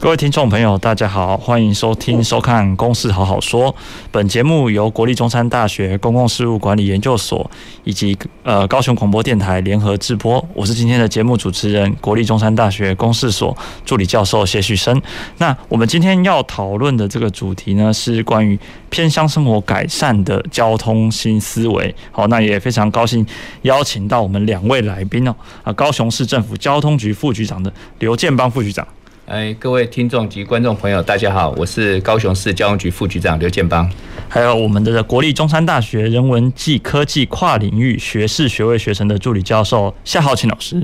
各位听众朋友，大家好，欢迎收听、收看《公事好好说》。本节目由国立中山大学公共事务管理研究所以及呃高雄广播电台联合制播。我是今天的节目主持人，国立中山大学公事所助理教授谢旭升。那我们今天要讨论的这个主题呢，是关于偏乡生活改善的交通新思维。好，那也非常高兴邀请到我们两位来宾哦，啊，高雄市政府交通局副局长的刘建邦副局长。哎，各位听众及观众朋友，大家好，我是高雄市交通局副局长刘建邦，还有我们的国立中山大学人文暨科技跨领域学士学位学程的助理教授夏浩清老师。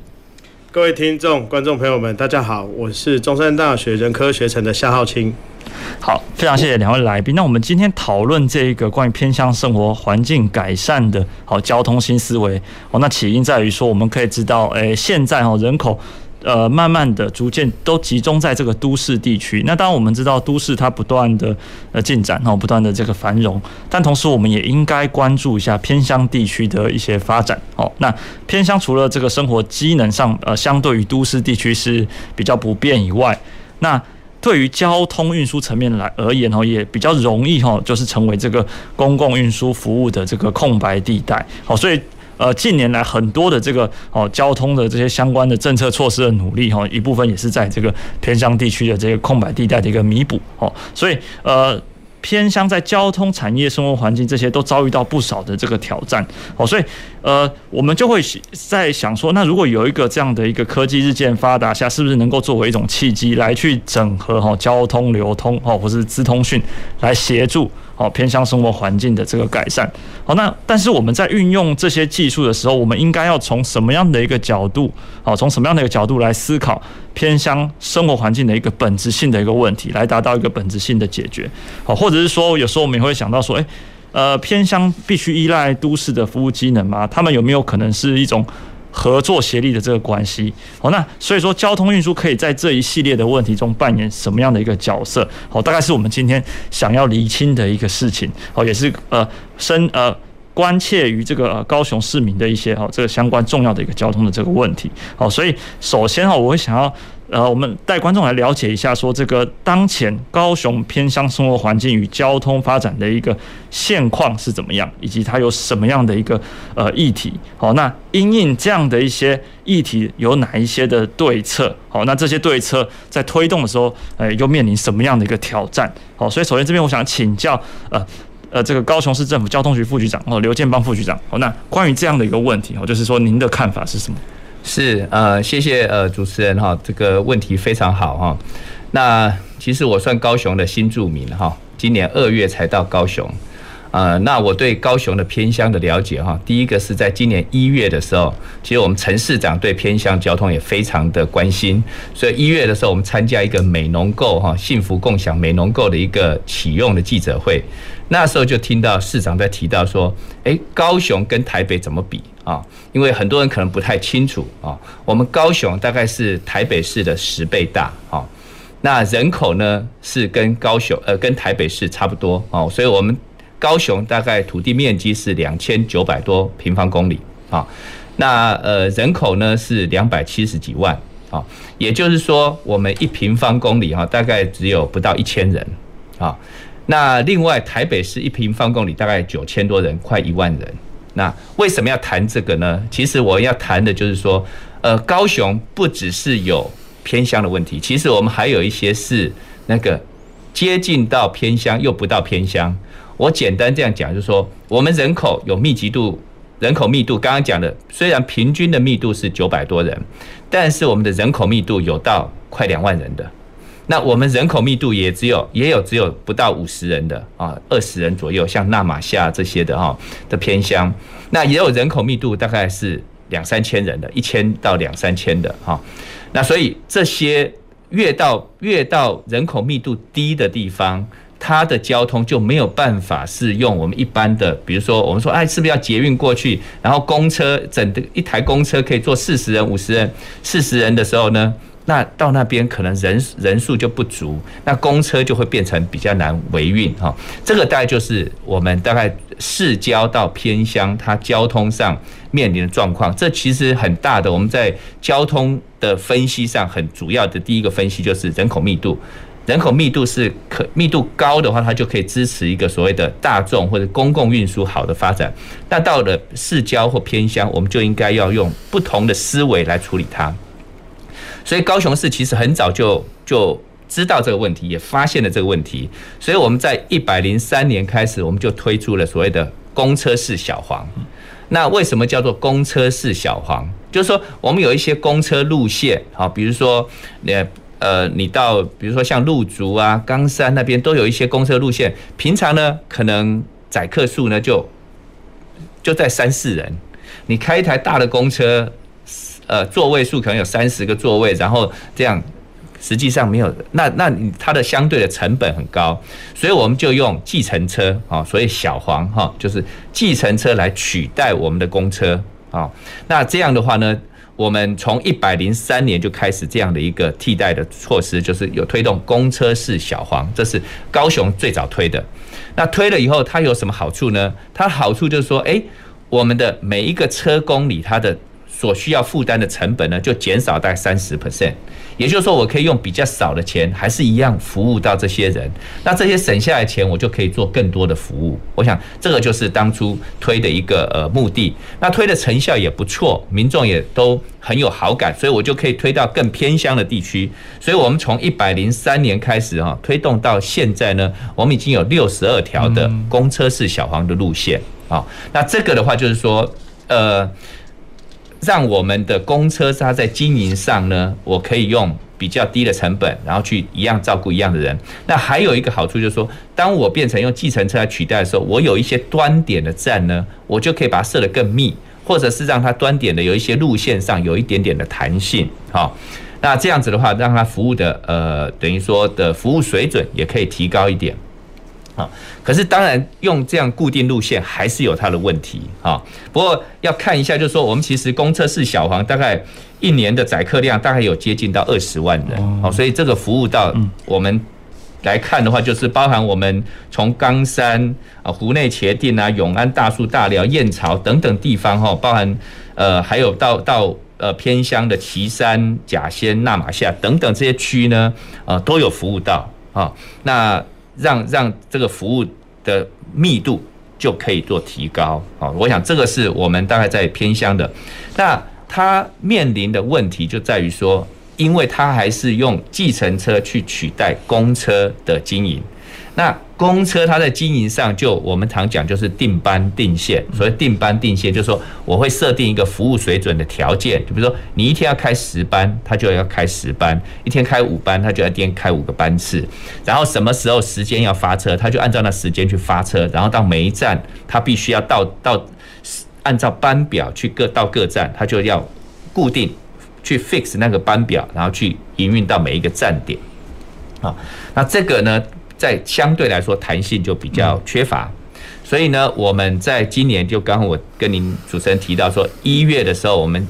各位听众、观众朋友们，大家好，我是中山大学人科学程的夏浩清。好，非常谢谢两位来宾。那我们今天讨论这一个关于偏乡生活环境改善的好交通新思维哦，那起因在于说，我们可以知道，哎，现在哦人口。呃，慢慢的、逐渐都集中在这个都市地区。那当然，我们知道都市它不断的呃进展，然后不断的这个繁荣，但同时我们也应该关注一下偏乡地区的一些发展。哦，那偏乡除了这个生活机能上，呃，相对于都市地区是比较不便以外，那对于交通运输层面来而言，哦，也比较容易哈，就是成为这个公共运输服务的这个空白地带。好，所以。呃，近年来很多的这个哦交通的这些相关的政策措施的努力哈，一部分也是在这个偏乡地区的这个空白地带的一个弥补哦，所以呃偏乡在交通产业、生活环境这些都遭遇到不少的这个挑战哦，所以呃我们就会在想说，那如果有一个这样的一个科技日渐发达下，是不是能够作为一种契机来去整合哈交通流通哦，或是资通讯来协助。好，偏乡生活环境的这个改善。好，那但是我们在运用这些技术的时候，我们应该要从什么样的一个角度？好，从什么样的一个角度来思考偏乡生活环境的一个本质性的一个问题，来达到一个本质性的解决。好，或者是说，有时候我们也会想到说，诶，呃，偏乡必须依赖都市的服务机能吗？他们有没有可能是一种？合作协力的这个关系，好，那所以说交通运输可以在这一系列的问题中扮演什么样的一个角色？好，大概是我们今天想要厘清的一个事情，好，也是呃深呃关切于这个高雄市民的一些哈这个相关重要的一个交通的这个问题，好，所以首先哈，我会想要。呃，我们带观众来了解一下，说这个当前高雄偏乡生活环境与交通发展的一个现况是怎么样，以及它有什么样的一个呃议题。好，那因应这样的一些议题，有哪一些的对策？好，那这些对策在推动的时候，呃，又面临什么样的一个挑战？好，所以首先这边我想请教，呃呃，这个高雄市政府交通局副局长哦，刘建邦副局长。好，那关于这样的一个问题，哦，就是说您的看法是什么？是呃，谢谢呃主持人哈，这个问题非常好哈。那其实我算高雄的新住民哈，今年二月才到高雄，呃，那我对高雄的偏乡的了解哈，第一个是在今年一月的时候，其实我们陈市长对偏乡交通也非常的关心，所以一月的时候我们参加一个美农购哈幸福共享美农购的一个启用的记者会，那时候就听到市长在提到说，诶，高雄跟台北怎么比？啊，因为很多人可能不太清楚啊，我们高雄大概是台北市的十倍大啊，那人口呢是跟高雄呃跟台北市差不多哦，所以我们高雄大概土地面积是两千九百多平方公里啊，那呃人口呢是两百七十几万啊，也就是说我们一平方公里哈大概只有不到一千人啊，那另外台北市一平方公里大概九千多人，快一万人。那为什么要谈这个呢？其实我要谈的就是说，呃，高雄不只是有偏乡的问题，其实我们还有一些是那个接近到偏乡又不到偏乡。我简单这样讲，就是说，我们人口有密集度，人口密度刚刚讲的，虽然平均的密度是九百多人，但是我们的人口密度有到快两万人的。那我们人口密度也只有也有只有不到五十人的啊，二十人左右，像纳玛夏这些的哈的偏乡，那也有人口密度大概是两三千人的，一千到两三千的哈。那所以这些越到越到人口密度低的地方，它的交通就没有办法是用我们一般的，比如说我们说，哎，是不是要捷运过去，然后公车整的一台公车可以坐四十人、五十人、四十人的时候呢？那到那边可能人人数就不足，那公车就会变成比较难维运哈。这个大概就是我们大概市郊到偏乡，它交通上面临的状况。这其实很大的，我们在交通的分析上很主要的第一个分析就是人口密度。人口密度是可密度高的话，它就可以支持一个所谓的大众或者公共运输好的发展。那到了市郊或偏乡，我们就应该要用不同的思维来处理它。所以高雄市其实很早就就知道这个问题，也发现了这个问题。所以我们在一百零三年开始，我们就推出了所谓的公车式小黄。那为什么叫做公车式小黄？就是说我们有一些公车路线，好，比如说呃呃，你到比如说像路竹啊、冈山那边都有一些公车路线，平常呢可能载客数呢就就在三四人，你开一台大的公车。呃，座位数可能有三十个座位，然后这样实际上没有，那那它的相对的成本很高，所以我们就用计程车啊，所以小黄哈，就是计程车来取代我们的公车啊。那这样的话呢，我们从一百零三年就开始这样的一个替代的措施，就是有推动公车式小黄，这是高雄最早推的。那推了以后，它有什么好处呢？它好处就是说，哎，我们的每一个车公里，它的所需要负担的成本呢，就减少大概三十 percent，也就是说，我可以用比较少的钱，还是一样服务到这些人。那这些省下来的钱，我就可以做更多的服务。我想，这个就是当初推的一个呃目的。那推的成效也不错，民众也都很有好感，所以我就可以推到更偏乡的地区。所以我们从一百零三年开始哈，推动到现在呢，我们已经有六十二条的公车式小黄的路线啊。那这个的话，就是说呃。让我们的公车它在经营上呢，我可以用比较低的成本，然后去一样照顾一样的人。那还有一个好处就是说，当我变成用计程车来取代的时候，我有一些端点的站呢，我就可以把它设得更密，或者是让它端点的有一些路线上有一点点的弹性。好，那这样子的话，让它服务的呃，等于说的服务水准也可以提高一点。啊，可是当然用这样固定路线还是有它的问题啊。不过要看一下，就是说我们其实公车是小黄大概一年的载客量大概有接近到二十万人，哦，所以这个服务到我们来看的话，就是包含我们从冈山啊、湖内茄萣啊、永安、大树、大寮、燕巢等等地方哈，包含呃还有到到呃偏乡的旗山、甲仙、纳玛夏等等这些区呢，呃都有服务到啊。那让让这个服务的密度就可以做提高啊！我想这个是我们大概在偏乡的，那他面临的问题就在于说，因为他还是用计程车去取代公车的经营。那公车它在经营上，就我们常讲就是定班定线。所谓定班定线，就是说我会设定一个服务水准的条件，就比如说你一天要开十班，它就要开十班；一天开五班，它就要一天开五个班次。然后什么时候时间要发车，它就按照那时间去发车。然后到每一站，它必须要到到按照班表去各到各站，它就要固定去 fix 那个班表，然后去营运到每一个站点。啊，那这个呢？在相对来说弹性就比较缺乏，所以呢，我们在今年就刚刚我跟您主持人提到说，一月的时候我们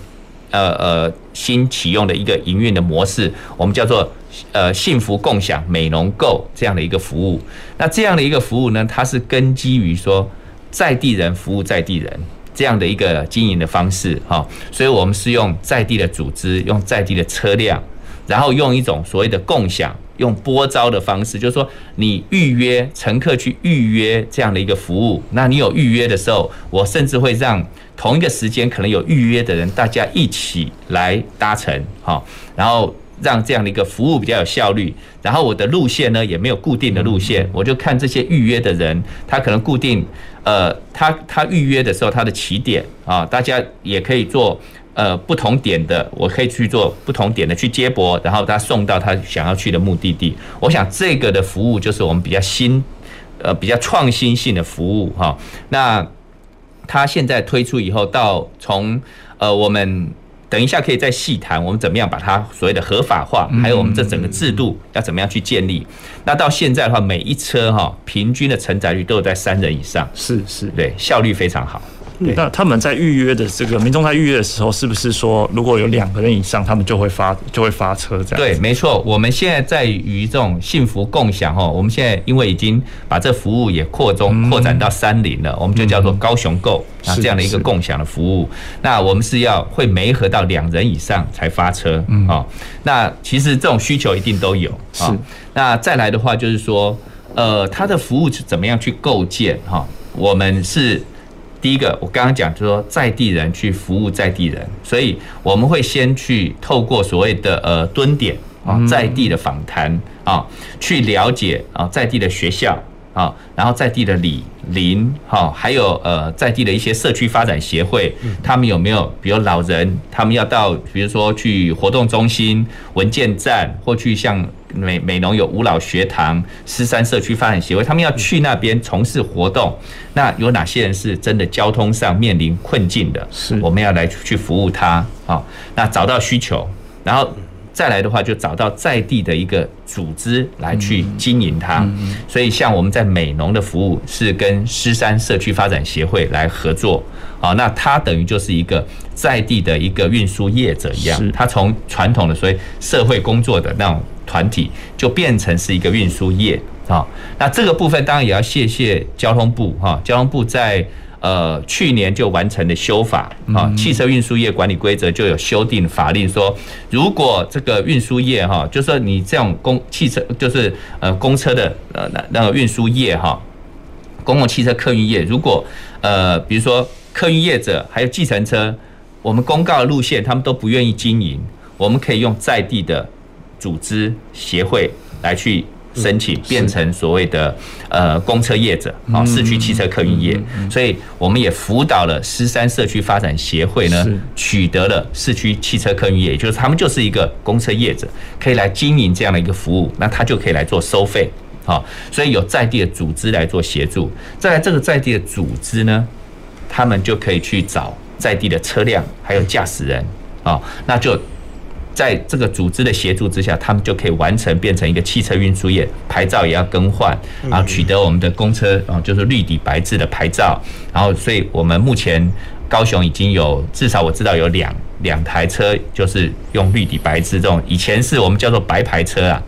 呃呃新启用的一个营运的模式，我们叫做呃幸福共享美容购这样的一个服务。那这样的一个服务呢，它是根基于说在地人服务在地人这样的一个经营的方式哈，所以我们是用在地的组织，用在地的车辆，然后用一种所谓的共享。用拨招的方式，就是说你预约乘客去预约这样的一个服务，那你有预约的时候，我甚至会让同一个时间可能有预约的人，大家一起来搭乘，好，然后让这样的一个服务比较有效率。然后我的路线呢也没有固定的路线，我就看这些预约的人，他可能固定，呃，他他预约的时候他的起点啊，大家也可以做。呃，不同点的，我可以去做不同点的去接驳，然后他送到他想要去的目的地。我想这个的服务就是我们比较新，呃，比较创新性的服务哈。那他现在推出以后，到从呃我们。等一下可以再细谈，我们怎么样把它所谓的合法化，还有我们这整个制度要怎么样去建立。那到现在的话，每一车哈平均的承载率都有在三人以上，是是，对，效率非常好。那他们在预约的这个民众在预约的时候，是不是说如果有两个人以上，他们就会发就会发车这样？对，没错。我们现在在于这种幸福共享哈，我们现在因为已经把这服务也扩中扩展到三菱了，我们就叫做高雄 Go 啊这样的一个共享的服务。那我们是要会媒合到两人以上才发车啊。那其实这种需求一定都有啊。那再来的话就是说，呃，它的服务是怎么样去构建哈？我们是。第一个，我刚刚讲就是说在地人去服务在地人，所以我们会先去透过所谓的呃蹲点啊，在地的访谈啊，去了解啊在地的学校啊，然后在地的里邻哈，还有呃在地的一些社区发展协会，他们有没有比如老人，他们要到比如说去活动中心、文件站，或去像。美美农有五老学堂、狮山社区发展协会，他们要去那边从事活动。那有哪些人是真的交通上面临困境的？是，我们要来去服务他啊。那找到需求，然后再来的话，就找到在地的一个组织来去经营它。所以，像我们在美农的服务是跟狮山社区发展协会来合作。啊，那它等于就是一个在地的一个运输业者一样，它从传统的所谓社会工作的那种。团体就变成是一个运输业啊，那这个部分当然也要谢谢交通部哈，交通部在呃去年就完成了修法啊，汽车运输业管理规则就有修订法令说，如果这个运输业哈，就说你这种公汽车就是呃公车的呃那那个运输业哈，公共汽车客运业，如果呃比如说客运业者还有计程车，我们公告的路线他们都不愿意经营，我们可以用在地的。组织协会来去申请，变成所谓的呃公车业者啊，市区汽车客运业，所以我们也辅导了狮山社区发展协会呢，取得了市区汽车客运业，也就是他们就是一个公车业者，可以来经营这样的一个服务，那他就可以来做收费，好，所以有在地的组织来做协助，再来这个在地的组织呢，他们就可以去找在地的车辆还有驾驶人啊，那就。在这个组织的协助之下，他们就可以完成变成一个汽车运输业，牌照也要更换，然后取得我们的公车啊，就是绿底白字的牌照。然后，所以我们目前高雄已经有至少我知道有两两台车，就是用绿底白字这种，以前是我们叫做白牌车啊。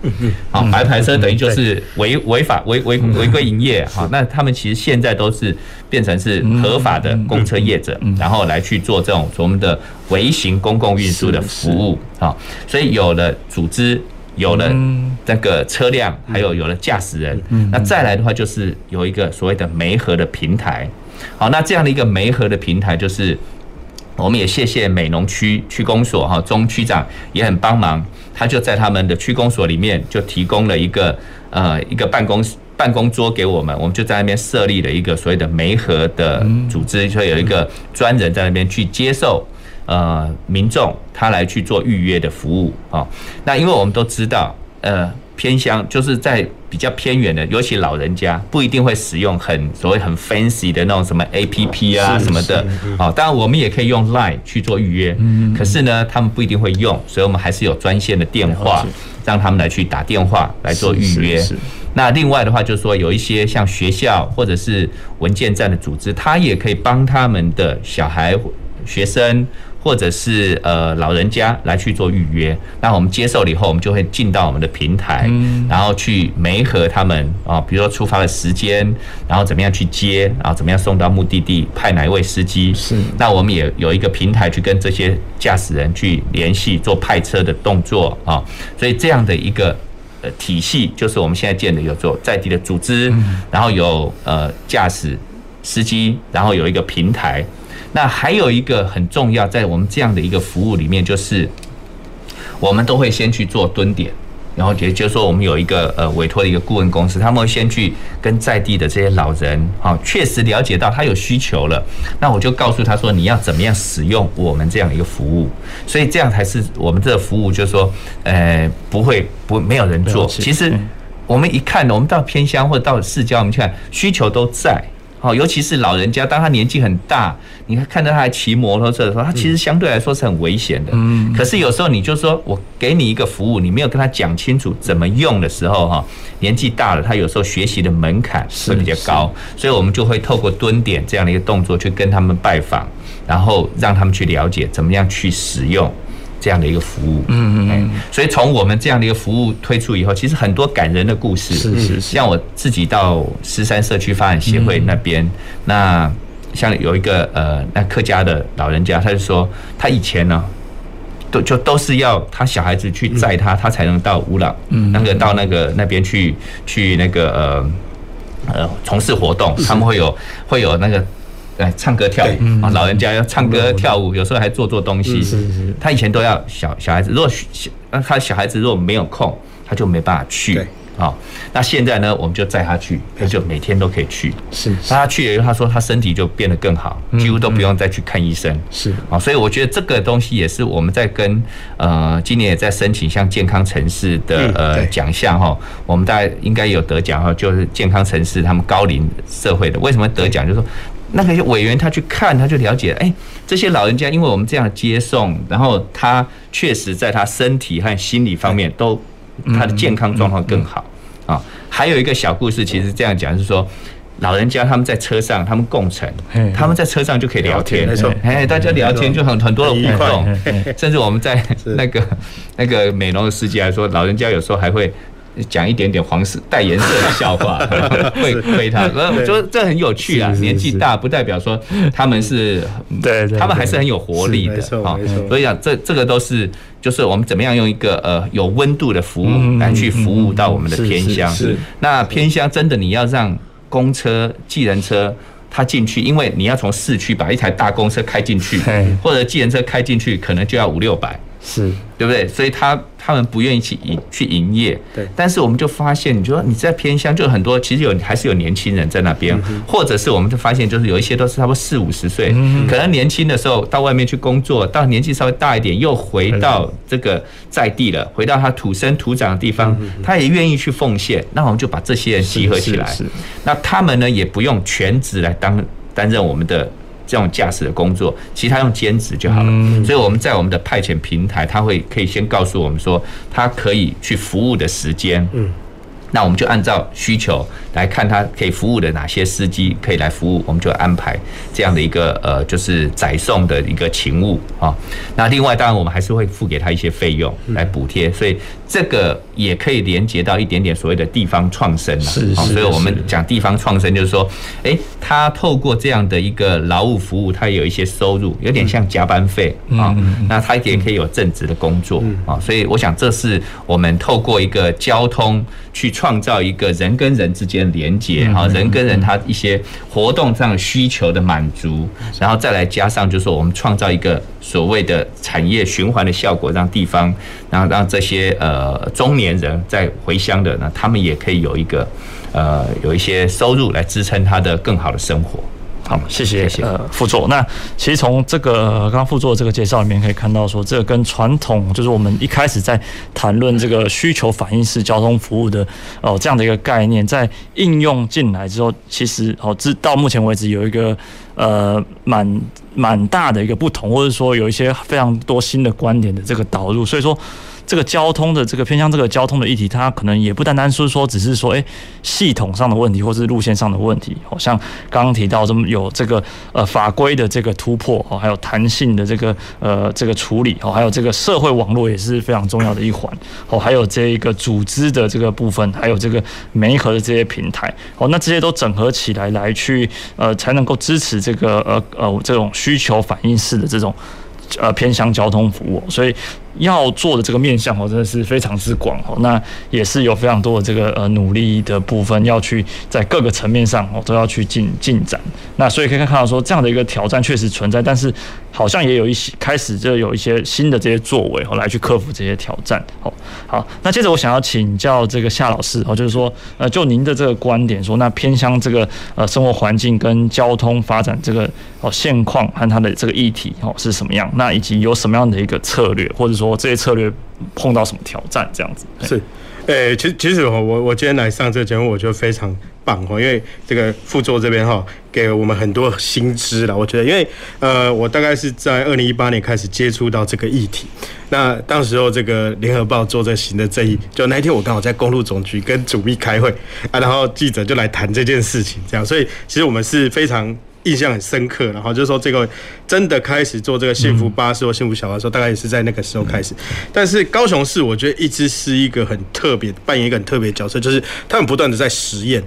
好，白牌车等于就是违违法违违违规营业。好，那他们其实现在都是变成是合法的公车业者，然后来去做这种我们的。微型公共运输的服务。啊，所以有了组织，有了这个车辆，还有有了驾驶人，那再来的话就是有一个所谓的媒合的平台。好，那这样的一个媒合的平台，就是我们也谢谢美浓区区公所哈，钟区长也很帮忙，他就在他们的区公所里面就提供了一个呃一个办公办公桌给我们，我们就在那边设立了一个所谓的媒合的组织，就有一个专人在那边去接受。呃，民众他来去做预约的服务啊，那因为我们都知道，呃，偏乡就是在比较偏远的，尤其老人家不一定会使用很所谓很 fancy 的那种什么 APP 啊什么的啊，当然我们也可以用 Line 去做预约，可是呢，他们不一定会用，所以我们还是有专线的电话，让他们来去打电话来做预约。那另外的话，就是说有一些像学校或者是文件站的组织，他也可以帮他们的小孩、学生。或者是呃老人家来去做预约，那我们接受了以后，我们就会进到我们的平台，然后去媒合他们啊，比如说出发的时间，然后怎么样去接，然后怎么样送到目的地，派哪一位司机。是，那我们也有一个平台去跟这些驾驶人去联系，做派车的动作啊。所以这样的一个呃体系，就是我们现在建的有做在地的组织，然后有呃驾驶司机，然后有一个平台。那还有一个很重要，在我们这样的一个服务里面，就是我们都会先去做蹲点，然后也就是说，我们有一个呃委托的一个顾问公司，他们会先去跟在地的这些老人，哈，确实了解到他有需求了，那我就告诉他说，你要怎么样使用我们这样一个服务，所以这样才是我们这个服务，就是说，呃，不会不没有人做。其实我们一看，我们到偏乡或者到市郊，我们去看需求都在。哦，尤其是老人家，当他年纪很大，你看看到他还骑摩托车的时候，他其实相对来说是很危险的。嗯。可是有时候你就说我给你一个服务，你没有跟他讲清楚怎么用的时候，哈，年纪大了，他有时候学习的门槛会比较高，所以我们就会透过蹲点这样的一个动作去跟他们拜访，然后让他们去了解怎么样去使用。这样的一个服务，嗯嗯嗯，所以从我们这样的一个服务推出以后，其实很多感人的故事，是是是。像我自己到狮山社区发展协会那边，那像有一个呃，那客家的老人家，他就说他以前呢，都就都是要他小孩子去载他，他才能到乌朗，嗯，那个到那个那边去去那个呃呃从事活动，他们会有会有那个。对，唱歌跳舞啊，老人家要唱歌跳舞，有时候还做做东西。是是。他以前都要小小孩子，如果那他小孩子如果没有空，他就没办法去。好，那现在呢，我们就载他去，他就每天都可以去。是。那他去了以后，他说他身体就变得更好，几乎都不用再去看医生。是。啊，所以我觉得这个东西也是我们在跟呃，今年也在申请像健康城市的呃奖项哈，我们大概应该有得奖哈，就是健康城市他们高龄社会的，为什么得奖？就是说。那个委员他去看，他就了解，哎，这些老人家因为我们这样接送，然后他确实在他身体和心理方面都他的健康状况更好啊。还有一个小故事，其实这样讲是说，老人家他们在车上，他们共乘，他们在车上就可以聊天，没错，哎，大家聊天就很很多的互动，甚至我们在那个那个美容的司机来说，老人家有时候还会。讲一点点黄色带颜色的笑话，会亏他。我觉得这很有趣啊。年纪大不代表说他们是，对，他们还是很有活力的。没错，没错。所以讲，这这个都是，就是我们怎么样用一个呃有温度的服务来去服务到我们的偏乡。是。那偏乡真的你要让公车、计程车它进去，因为你要从市区把一台大公车开进去，或者计程车开进去，可能就要五六百。是，对不对？所以他他们不愿意去营去营业。对。但是我们就发现，你说你在偏乡，就很多其实有还是有年轻人在那边，或者是我们就发现，就是有一些都是差不多四五十岁，可能年轻的时候到外面去工作，到年纪稍微大一点又回到这个在地了，回到他土生土长的地方，他也愿意去奉献。那我们就把这些人集合起来，那他们呢也不用全职来当担任我们的。这种驾驶的工作，其他用兼职就好了。所以我们在我们的派遣平台，他会可以先告诉我们说，他可以去服务的时间。那我们就按照需求来看，他可以服务的哪些司机可以来服务，我们就安排这样的一个呃，就是载送的一个勤务啊。那另外，当然我们还是会付给他一些费用来补贴，所以这个也可以连接到一点点所谓的地方创生了。是，所以我们讲地方创生，就是说，诶，他透过这样的一个劳务服务，他有一些收入，有点像加班费啊。那他也可以有正职的工作啊。所以我想，这是我们透过一个交通去创造一个人跟人之间连接，哈，人跟人他一些活动上的需求的满足，然后再来加上就是说我们创造一个所谓的产业循环的效果，让地方，然后让这些呃中年人在回乡的呢，他们也可以有一个呃有一些收入来支撑他的更好的生活。好，谢谢。呃，副座，那其实从这个刚刚副座的这个介绍里面可以看到，说这个跟传统就是我们一开始在谈论这个需求反应式交通服务的哦这样的一个概念，在应用进来之后，其实哦至到目前为止有一个呃蛮蛮大的一个不同，或者说有一些非常多新的观点的这个导入，所以说。这个交通的这个偏向这个交通的议题，它可能也不单单是说，只是说，哎，系统上的问题，或是路线上的问题。好像刚刚提到这么有这个呃法规的这个突破，哦，还有弹性的这个呃这个处理，哦，还有这个社会网络也是非常重要的一环。哦，还有这一个组织的这个部分，还有这个媒合的这些平台，哦，那这些都整合起来来去呃，才能够支持这个呃呃这种需求反应式的这种呃偏向交通服务，所以。要做的这个面向哦，真的是非常之广哦。那也是有非常多的这个呃努力的部分，要去在各个层面上哦都要去进进展。那所以可以看到说，这样的一个挑战确实存在，但是好像也有一些开始就有一些新的这些作为哦来去克服这些挑战。好，好，那接着我想要请教这个夏老师哦，就是说呃就您的这个观点说，那偏向这个呃生活环境跟交通发展这个哦现况和它的这个议题哦是什么样？那以及有什么样的一个策略，或者说。我这些策略碰到什么挑战？这样子是，诶，其实其实我我我今天来上这个节目，我觉得非常棒哦，因为这个副座这边哈给了我们很多新知了。我觉得，因为呃，我大概是在二零一八年开始接触到这个议题。那当时候这个联合报做这行的正义，就那天我刚好在公路总局跟主秘开会啊，然后记者就来谈这件事情，这样，所以其实我们是非常。印象很深刻，然后就是说这个真的开始做这个幸福巴士或幸福小巴的时候，大概也是在那个时候开始。但是高雄市，我觉得一直是一个很特别，扮演一个很特别角色，就是他们不断的在实验。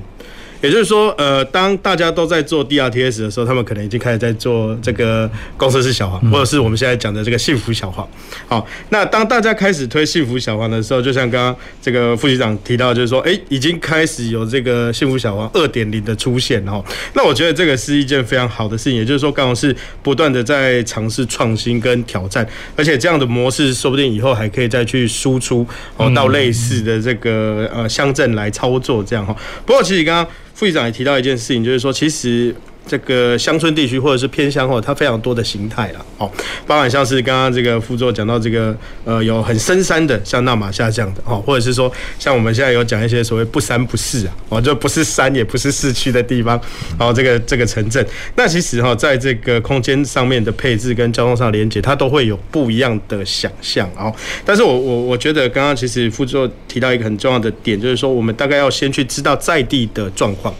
也就是说，呃，当大家都在做 DRTS 的时候，他们可能已经开始在做这个公设式小黄，或者是我们现在讲的这个幸福小黄。好，那当大家开始推幸福小黄的时候，就像刚刚这个副局长提到，就是说，哎，已经开始有这个幸福小黄二点零的出现，哈。那我觉得这个是一件非常好的事情，也就是说，高雄市不断的在尝试创新跟挑战，而且这样的模式说不定以后还可以再去输出哦到类似的这个呃乡镇来操作这样哈。不过其实刚刚。副局长也提到一件事情，就是说，其实。这个乡村地区或者是偏乡哦，它非常多的形态了哦，包含像是刚刚这个副座讲到这个呃有很深山的，像那玛夏这样的哦，或者是说像我们现在有讲一些所谓不山不市啊，哦就不是山也不是市区的地方，然哦这个这个城镇，那其实哈在这个空间上面的配置跟交通上连接，它都会有不一样的想象哦。但是我我我觉得刚刚其实副座提到一个很重要的点，就是说我们大概要先去知道在地的状况，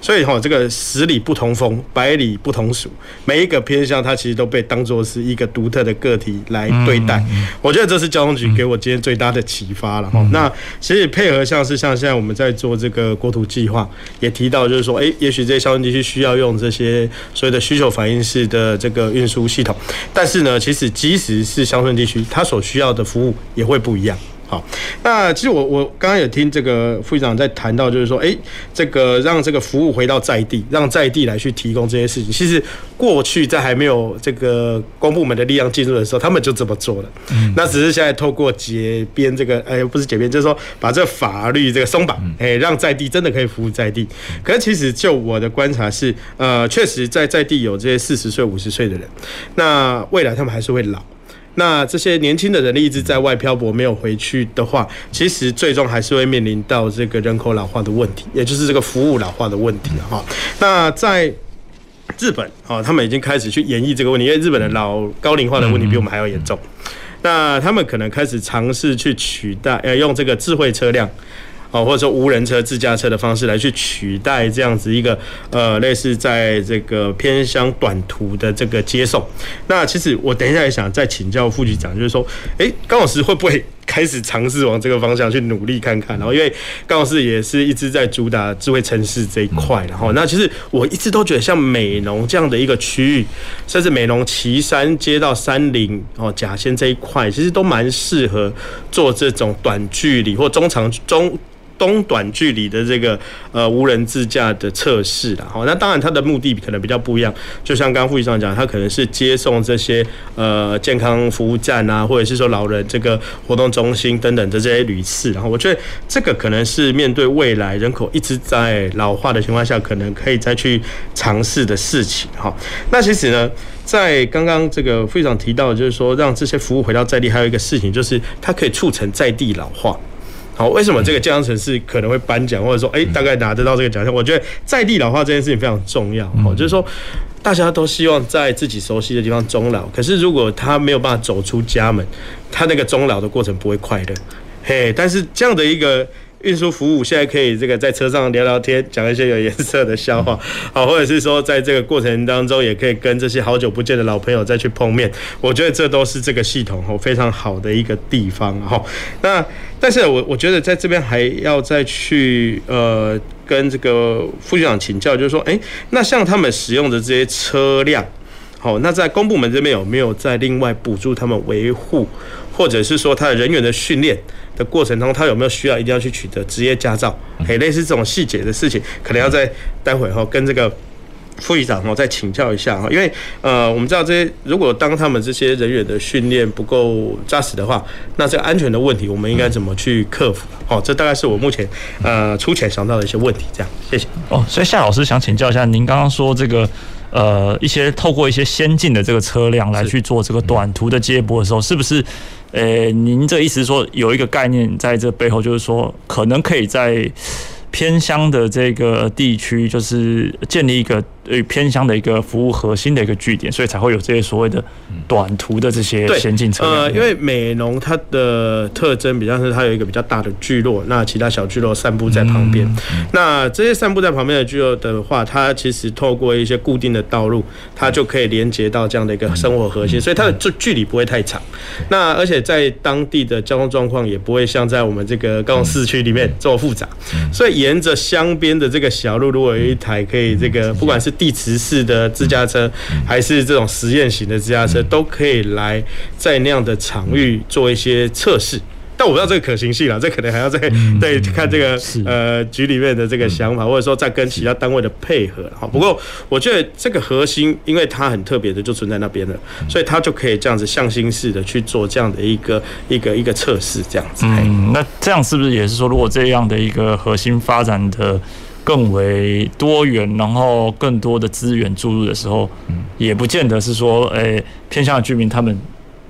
所以哈这个十里不同风。百里不同属，每一个偏向它其实都被当作是一个独特的个体来对待。我觉得这是交通局给我今天最大的启发了。那其实配合像是像现在我们在做这个国土计划，也提到就是说，哎，也许这些乡村地区需要用这些所谓的需求反应式的这个运输系统，但是呢，其实即使是乡村地区，它所需要的服务也会不一样。好，那其实我我刚刚有听这个副局长在谈到，就是说，哎，这个让这个服务回到在地，让在地来去提供这些事情。其实过去在还没有这个公部门的力量进入的时候，他们就这么做了。那只是现在透过解编这个，哎，不是解编，就是说把这个法律这个松绑，哎，让在地真的可以服务在地。可是其实就我的观察是，呃，确实在在地有这些四十岁、五十岁的人，那未来他们还是会老。那这些年轻的人力一直在外漂泊，没有回去的话，其实最终还是会面临到这个人口老化的问题，也就是这个服务老化的问题哈。那在日本啊，他们已经开始去演绎这个问题，因为日本的老高龄化的问题比我们还要严重。那他们可能开始尝试去取代，呃，用这个智慧车辆。哦，或者说无人车、自驾车的方式来去取代这样子一个呃，类似在这个偏乡短途的这个接送。那其实我等一下也想再请教副局长，就是说，诶，高老师会不会 开始尝试往这个方向去努力看看？然后，因为高老师也是一直在主打智慧城市这一块，然后，那其实我一直都觉得像美浓这样的一个区域，甚至美浓旗山街道山林哦甲仙这一块，其实都蛮适合做这种短距离或中长中。中短距离的这个呃无人自驾的测试啦，好，那当然它的目的可能比较不一样，就像刚刚副议长讲，它可能是接送这些呃健康服务站啊，或者是说老人这个活动中心等等的这些旅次，然后我觉得这个可能是面对未来人口一直在老化的情况下，可能可以再去尝试的事情哈。那其实呢，在刚刚这个副议长提到，就是说让这些服务回到在地，还有一个事情就是它可以促成在地老化。好，为什么这个健康城市可能会颁奖，或者说，哎，大概拿得到这个奖项？我觉得在地老化这件事情非常重要。哦，就是说，大家都希望在自己熟悉的地方终老，可是如果他没有办法走出家门，他那个终老的过程不会快乐。嘿，但是这样的一个。运输服务现在可以这个在车上聊聊天，讲一些有颜色的笑话，好，或者是说在这个过程当中也可以跟这些好久不见的老朋友再去碰面。我觉得这都是这个系统哦非常好的一个地方哈。那但是我我觉得在这边还要再去呃跟这个副局长请教，就是说，哎，那像他们使用的这些车辆，好，那在公部门这边有没有再另外补助他们维护，或者是说他的人员的训练？的过程中，他有没有需要一定要去取得职业驾照？嘿，类似这种细节的事情，可能要在待会哈跟这个副议长哈再请教一下哈，因为呃，我们知道这些如果当他们这些人员的训练不够扎实的话，那这个安全的问题，我们应该怎么去克服？哦，这大概是我目前呃粗浅想到的一些问题。这样，谢谢。哦，所以夏老师想请教一下，您刚刚说这个。呃，一些透过一些先进的这个车辆来去做这个短途的接驳的时候，是不是？呃，您这意思是说有一个概念在这背后，就是说可能可以在偏乡的这个地区，就是建立一个。对偏乡的一个服务核心的一个据点，所以才会有这些所谓的短途的这些先进车辆。呃，因为美浓它的特征比较是它有一个比较大的聚落，那其他小聚落散布在旁边。嗯嗯、那这些散布在旁边的聚落的话，它其实透过一些固定的道路，它就可以连接到这样的一个生活核心，所以它的距距离不会太长。那而且在当地的交通状况也不会像在我们这个高雄市区里面这么复杂。所以沿着乡边的这个小路，如果有一台可以这个不管是地磁式的自驾车，还是这种实验型的自驾车，都可以来在那样的场域做一些测试。但我不知道这个可行性啦，这可能还要再 对看这个呃局里面的这个想法，或者说再跟其他单位的配合。好，不过我觉得这个核心，因为它很特别的就存在那边了，所以它就可以这样子向心式的去做这样的一个一个一个测试，这样子。嗯，那这样是不是也是说，如果这样的一个核心发展的？更为多元，然后更多的资源注入的时候，也不见得是说，诶，偏向的居民他们。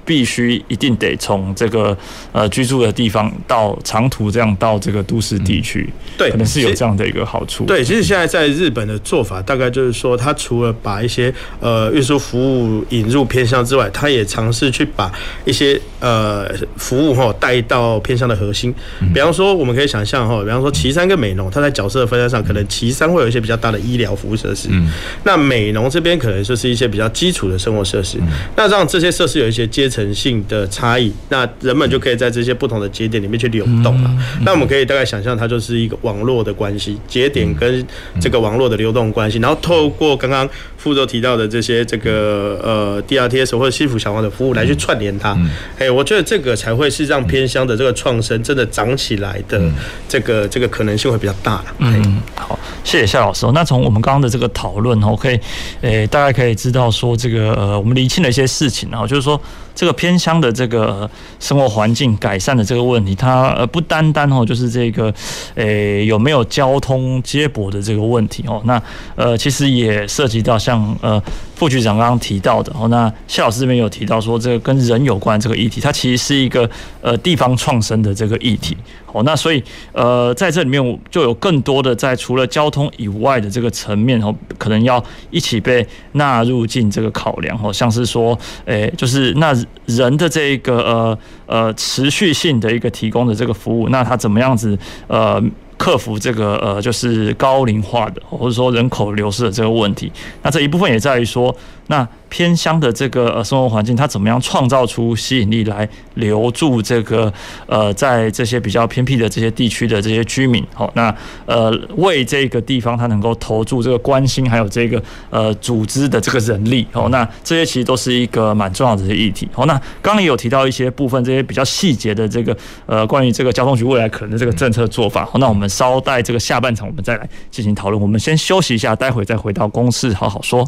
必须一定得从这个呃居住的地方到长途这样到这个都市地区，对，可能是有这样的一个好处。对，其实现在在日本的做法，大概就是说，他除了把一些呃运输服务引入偏乡之外，他也尝试去把一些呃服务哈带到偏乡的核心。比方说，我们可以想象哈，比方说岐山跟美浓，它在角色的分担上，可能岐山会有一些比较大的医疗服务设施，嗯那美浓这边可能就是一些比较基础的生活设施。那让这些设施有一些阶层性的差异，那人们就可以在这些不同的节点里面去流动了。那我们可以大概想象，它就是一个网络的关系，节点跟这个网络的流动关系，然后透过刚刚副座提到的这些这个呃 DRTS 或者幸福小黄的服务来去串联它。哎，我觉得这个才会是让偏乡的这个创生真的长起来的这个这个可能性会比较大了。嗯，好，谢谢夏老师。那从我们刚刚的这个讨论，我可以诶大概可以知道说，这个呃我们厘清了一些事情，然后就是说。这个偏乡的这个生活环境改善的这个问题，它呃不单单哦，就是这个诶有没有交通接驳的这个问题哦，那呃其实也涉及到像呃副局长刚刚提到的哦，那谢老师这边有提到说，这个跟人有关这个议题，它其实是一个呃地方创生的这个议题。哦，那所以呃在这里面就有更多的在除了交通以外的这个层面哦，可能要一起被纳入进这个考量哦，像是说诶就是那。人的这一个呃呃持续性的一个提供的这个服务，那他怎么样子呃克服这个呃就是高龄化的或者说人口流失的这个问题？那这一部分也在于说。那偏乡的这个呃生活环境，它怎么样创造出吸引力来留住这个呃在这些比较偏僻的这些地区的这些居民？好，那呃为这个地方它能够投注这个关心，还有这个呃组织的这个人力，好，那这些其实都是一个蛮重要的这些议题。好，那刚刚也有提到一些部分，这些比较细节的这个呃关于这个交通局未来可能的这个政策做法。好，那我们稍待这个下半场，我们再来进行讨论。我们先休息一下，待会再回到公司好好说。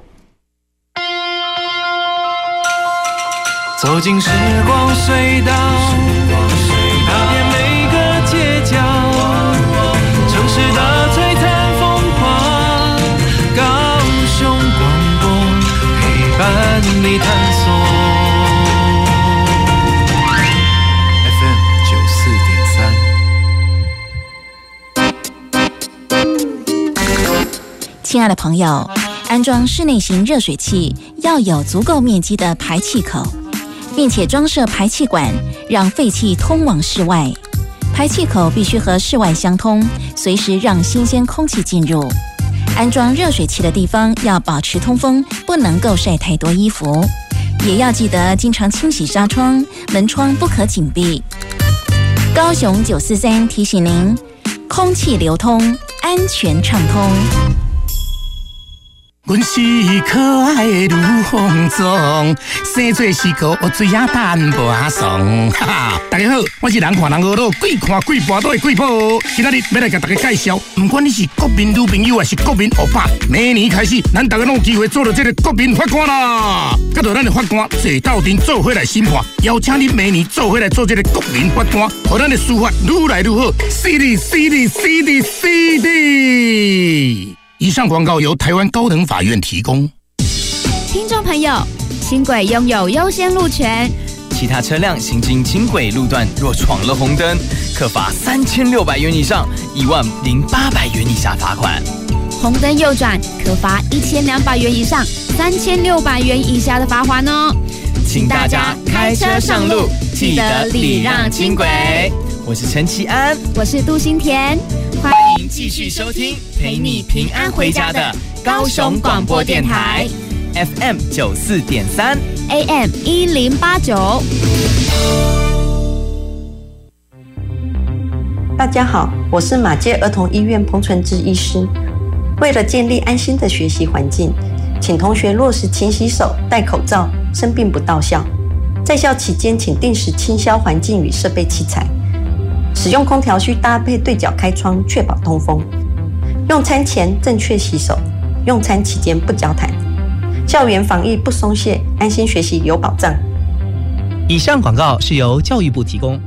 走进时光隧道，踏遍每个街角，城市的璀璨风光，高雄广播陪伴你探索。FM 九四点三，亲爱的朋友，安装室内型热水器要有足够面积的排气口。并且装设排气管，让废气通往室外。排气口必须和室外相通，随时让新鲜空气进入。安装热水器的地方要保持通风，不能够晒太多衣服。也要记得经常清洗纱窗，门窗不可紧闭。高雄九四三提醒您：空气流通，安全畅通。阮是可爱的卢凤忠，生做四个水鸭蛋白松。哈哈，大家好，我是人看人恶老，鬼看鬼跋倒的鬼宝。今仔日要来给大家介绍，不管你是国民女朋友还是国民欧巴，明年开始，咱大家拢有机会做到这个国民法官啦。跟着咱的法官坐到阵做伙来审判，邀请你明年做伙来做这个国民法官，让咱的司法愈来愈好。CD CD CD CD。以上广告由台湾高等法院提供。听众朋友，轻轨拥有优先路权，其他车辆行经轻轨路段若闯了红灯，可罚三千六百元以上一万零八百元以下罚款。红灯右转可罚一千两百元以上三千六百元以下的罚款哦。请大家开车上路，记得礼让轻轨。我是陈其安，我是杜新田，欢迎继续收听陪你平安回家的高雄广播电台，FM 九四点三，AM 一零八九。大家好，我是马街儿童医院彭纯志医师。为了建立安心的学习环境，请同学落实勤洗手、戴口罩，生病不到校。在校期间，请定时清消环境与设备器材。使用空调需搭配对角开窗，确保通风。用餐前正确洗手，用餐期间不交谈。校园防疫不松懈，安心学习有保障。以上广告是由教育部提供。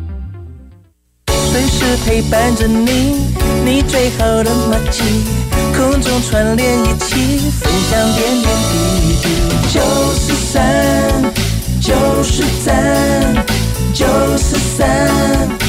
随时陪伴着你，你最好的默契，空中串联一起，分享点点滴滴。九十三，就是赞，九十三。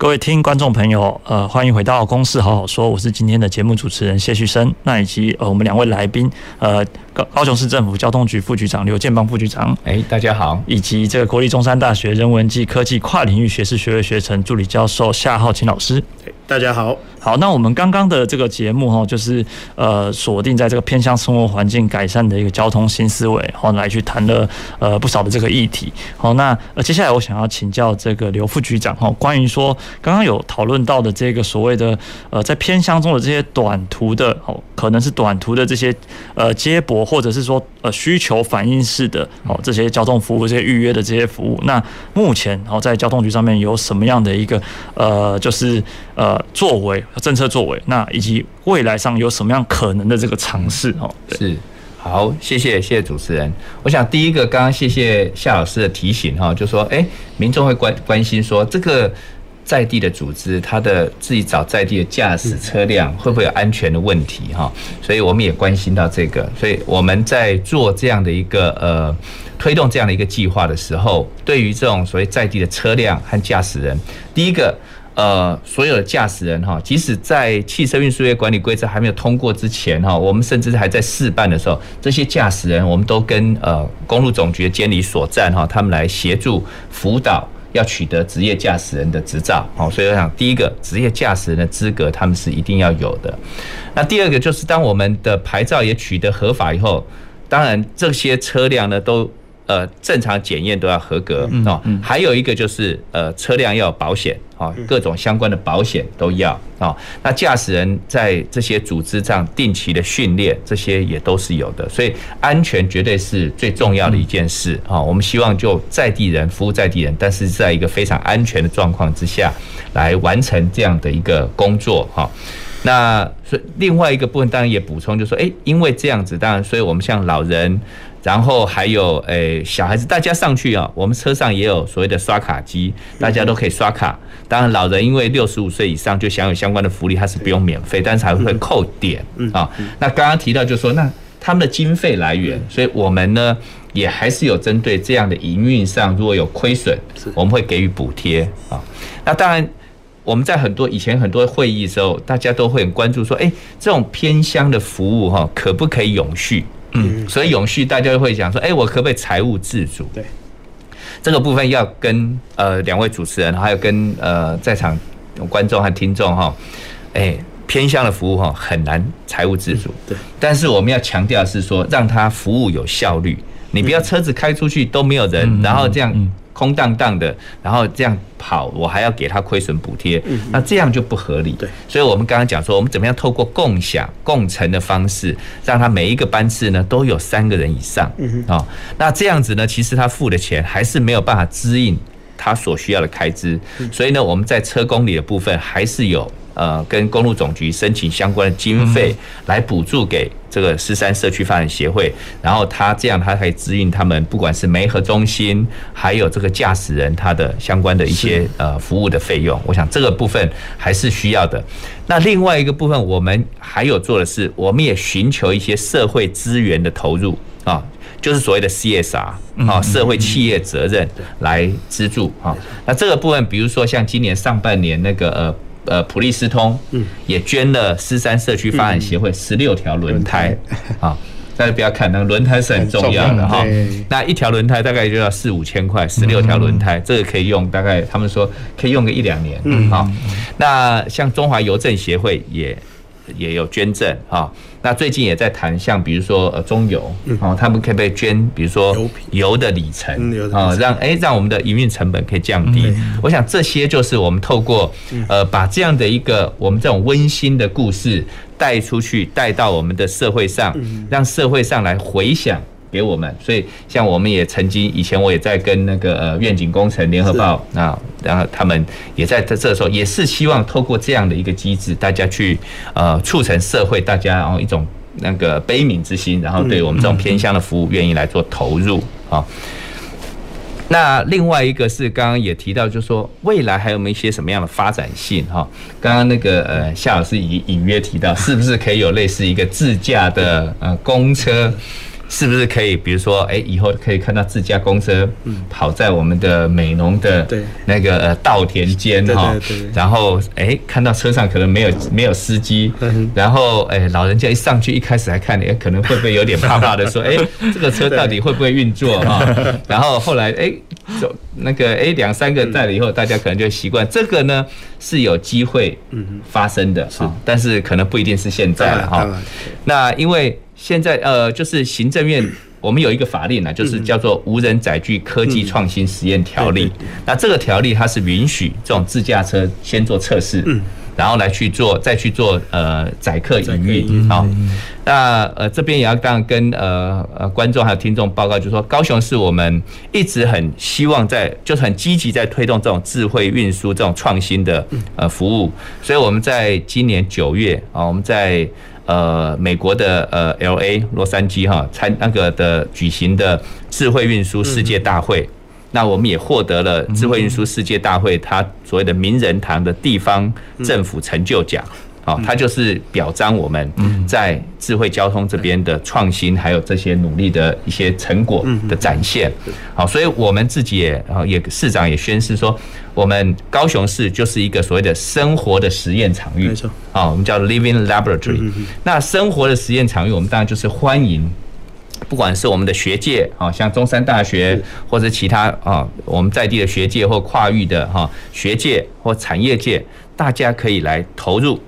各位听观众朋友，呃，欢迎回到《公事好好说》，我是今天的节目主持人谢旭升，那以及呃我们两位来宾，呃高高雄市政府交通局副局长刘建邦副局长，哎，大家好，以及这个国立中山大学人文暨科技跨领域学士学位学程助理教授夏浩钦老师，大家好。好，那我们刚刚的这个节目哈，就是呃锁定在这个偏乡生活环境改善的一个交通新思维，然后来去谈了呃不少的这个议题。好，那呃接下来我想要请教这个刘副局长哈，关于说刚刚有讨论到的这个所谓的呃在偏乡中的这些短途的哦，可能是短途的这些呃接驳，或者是说呃需求反映式的哦这些交通服务，这些预约的这些服务，那目前然后在交通局上面有什么样的一个呃就是呃作为？政策作为，那以及未来上有什么样可能的这个尝试哦？是，好，谢谢谢谢主持人。我想第一个，刚刚谢谢夏老师的提醒哈，就说哎，民众会关关心说这个在地的组织，他的自己找在地的驾驶车辆会不会有安全的问题哈？所以我们也关心到这个，所以我们在做这样的一个呃推动这样的一个计划的时候，对于这种所谓在地的车辆和驾驶人，第一个。呃，所有的驾驶人哈，即使在汽车运输业管理规则还没有通过之前哈，我们甚至还在试办的时候，这些驾驶人我们都跟呃公路总局的监理所站哈，他们来协助辅导，要取得职业驾驶人的执照。好，所以我想第一个职业驾驶人的资格，他们是一定要有的。那第二个就是当我们的牌照也取得合法以后，当然这些车辆呢都。呃，正常检验都要合格哦。还有一个就是，呃，车辆要有保险啊，各种相关的保险都要啊。那驾驶人在这些组织上定期的训练，这些也都是有的。所以安全绝对是最重要的一件事啊。我们希望就在地人服务在地人，但是在一个非常安全的状况之下来完成这样的一个工作哈。那所以另外一个部分当然也补充，就是说，哎，因为这样子，当然，所以我们像老人。然后还有诶小孩子，大家上去啊，我们车上也有所谓的刷卡机，大家都可以刷卡。当然老人因为六十五岁以上就享有相关的福利，他是不用免费，但是还会扣点啊。那刚刚提到就是说，那他们的经费来源，所以我们呢也还是有针对这样的营运上如果有亏损，我们会给予补贴啊。那当然我们在很多以前很多会议的时候，大家都会很关注说，哎，这种偏乡的服务哈，可不可以永续？嗯，所以永续大家就会讲说，哎，我可不可以财务自主？对，这个部分要跟呃两位主持人，还有跟呃在场观众和听众哈，哎，偏向的服务哈很难财务自主。对，但是我们要强调是说，让他服务有效率，你不要车子开出去都没有人，然后这样。空荡荡的，然后这样跑，我还要给他亏损补贴，那这样就不合理。对，所以我们刚刚讲说，我们怎么样透过共享、共乘的方式，让他每一个班次呢都有三个人以上。啊，那这样子呢，其实他付的钱还是没有办法支应他所需要的开支。所以呢，我们在车公里的部分还是有呃跟公路总局申请相关的经费来补助给这个狮山社区发展协会，然后他这样他可以指引他们不管是媒合中心，还有这个驾驶人他的相关的一些呃服务的费用，我想这个部分还是需要的。那另外一个部分，我们还有做的是，我们也寻求一些社会资源的投入啊。就是所谓的 CSR 啊，社会企业责任来资助啊。那这个部分，比如说像今年上半年那个呃呃普利司通，也捐了狮山社区发展协会十六条轮胎啊。大家不要看那个轮胎是很重要的哈。那一条轮胎大概就要四五千块，十六条轮胎这个可以用大概他们说可以用个一两年。嗯好，那像中华邮政协会也。也有捐赠啊，那最近也在谈，像比如说呃中油哦，他们可不可以捐，比如说油的里程啊，让哎让我们的营运成本可以降低。我想这些就是我们透过呃把这样的一个我们这种温馨的故事带出去，带到我们的社会上，让社会上来回想。给我们，所以像我们也曾经以前我也在跟那个呃愿景工程联合报啊，然后他们也在这这时候也是希望透过这样的一个机制，大家去呃促成社会大家然后一种那个悲悯之心，然后对我们这种偏乡的服务愿意来做投入啊。那另外一个是刚刚也提到，就是说未来还有没有一些什么样的发展性哈？刚刚那个呃夏老师已隐约提到，是不是可以有类似一个自驾的呃公车？是不是可以，比如说，哎，以后可以看到自家公车跑在我们的美浓的那个呃稻田间哈，然后哎，看到车上可能没有没有司机，然后哎，老人家一上去一开始还看，哎，可能会不会有点怕怕的，说，哎，这个车到底会不会运作哈？然后后来哎，走那个哎两三个在了以后，大家可能就习惯，这个呢是有机会发生的哈，但是可能不一定是现在了哈。那因为。现在呃，就是行政院，我们有一个法令呢，就是叫做《无人载具科技创新实验条例》。那这个条例它是允许这种自驾车先做测试，然后来去做，再去做呃载客营运。好，那呃这边也要当然跟呃呃观众还有听众报告，就是说高雄市我们一直很希望在，就是很积极在推动这种智慧运输这种创新的呃服务，所以我们在今年九月啊，我们在。呃，美国的呃，L A 洛杉矶哈参那个的举行的智慧运输世界大会，那我们也获得了智慧运输世界大会它所谓的名人堂的地方政府成就奖。好，它就是表彰我们在智慧交通这边的创新，还有这些努力的一些成果的展现。好，所以我们自己也啊也市长也宣示说，我们高雄市就是一个所谓的生活的实验场域。没错，啊，我们叫 Living Laboratory。那生活的实验场域，我们当然就是欢迎，不管是我们的学界啊，像中山大学或者其他啊，我们在地的学界或跨域的哈学界或产业界，大家可以来投入。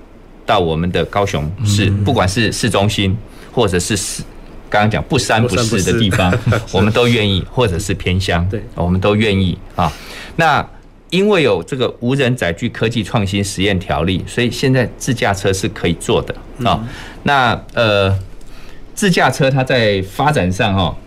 到我们的高雄市，不管是市中心，或者是市，刚刚讲不三不四的地方，我们都愿意，或者是偏乡，对，我们都愿意啊。那因为有这个无人载具科技创新实验条例，所以现在自驾车是可以做的啊。那呃，自驾车它在发展上哈，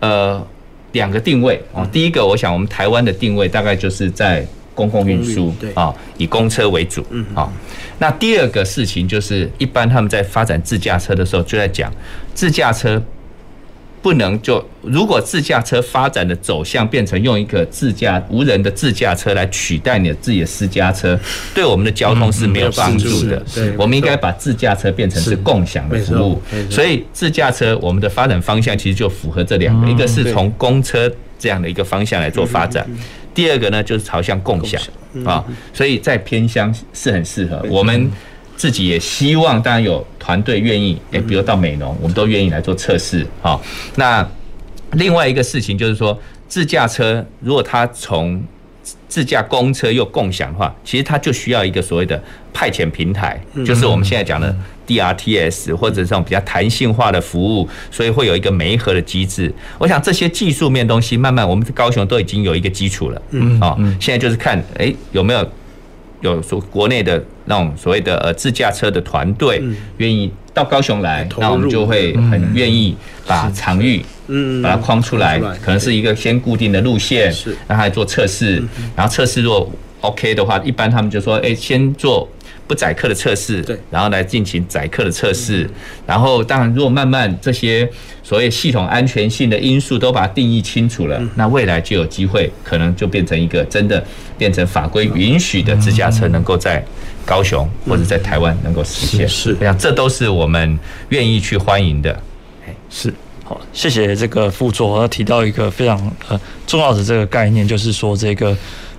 呃，两个定位啊。第一个，我想我们台湾的定位大概就是在。公共运输啊，以公车为主啊。那第二个事情就是，一般他们在发展自驾车的时候，就在讲自驾车不能就如果自驾车发展的走向变成用一个自驾无人的自驾车来取代你的自己的私家车，对我们的交通是没有帮助的。我们应该把自驾车变成是共享的服务。所以自驾车我们的发展方向其实就符合这两个，一个是从公车这样的一个方向来做发展。第二个呢，就是朝向共享啊，所以在偏乡是很适合。我们自己也希望，当然有团队愿意，诶，比如到美农，我们都愿意来做测试。好，那另外一个事情就是说，自驾车如果它从自驾公车又共享的话，其实它就需要一个所谓的派遣平台，就是我们现在讲的。DRTS 或者这种比较弹性化的服务，所以会有一个媒合的机制。我想这些技术面东西，慢慢我们高雄都已经有一个基础了。嗯，好，现在就是看，哎，有没有有说国内的那种所谓的呃自驾车的团队愿意到高雄来，那我们就会很愿意把场域嗯把它框出来，可能是一个先固定的路线，让他来做测试，然后测试如果 OK 的话，一般他们就说，哎，先做。不载客的测试，对，然后来进行载客的测试，然后当然如果慢慢这些所谓系统安全性的因素都把它定义清楚了，那未来就有机会可能就变成一个真的变成法规允许的自驾车能够在高雄或者在台湾能够实现，是，这样这都是我们愿意去欢迎的，是。好，谢谢这个副座，他提到一个非常呃重要的这个概念，就是说这个。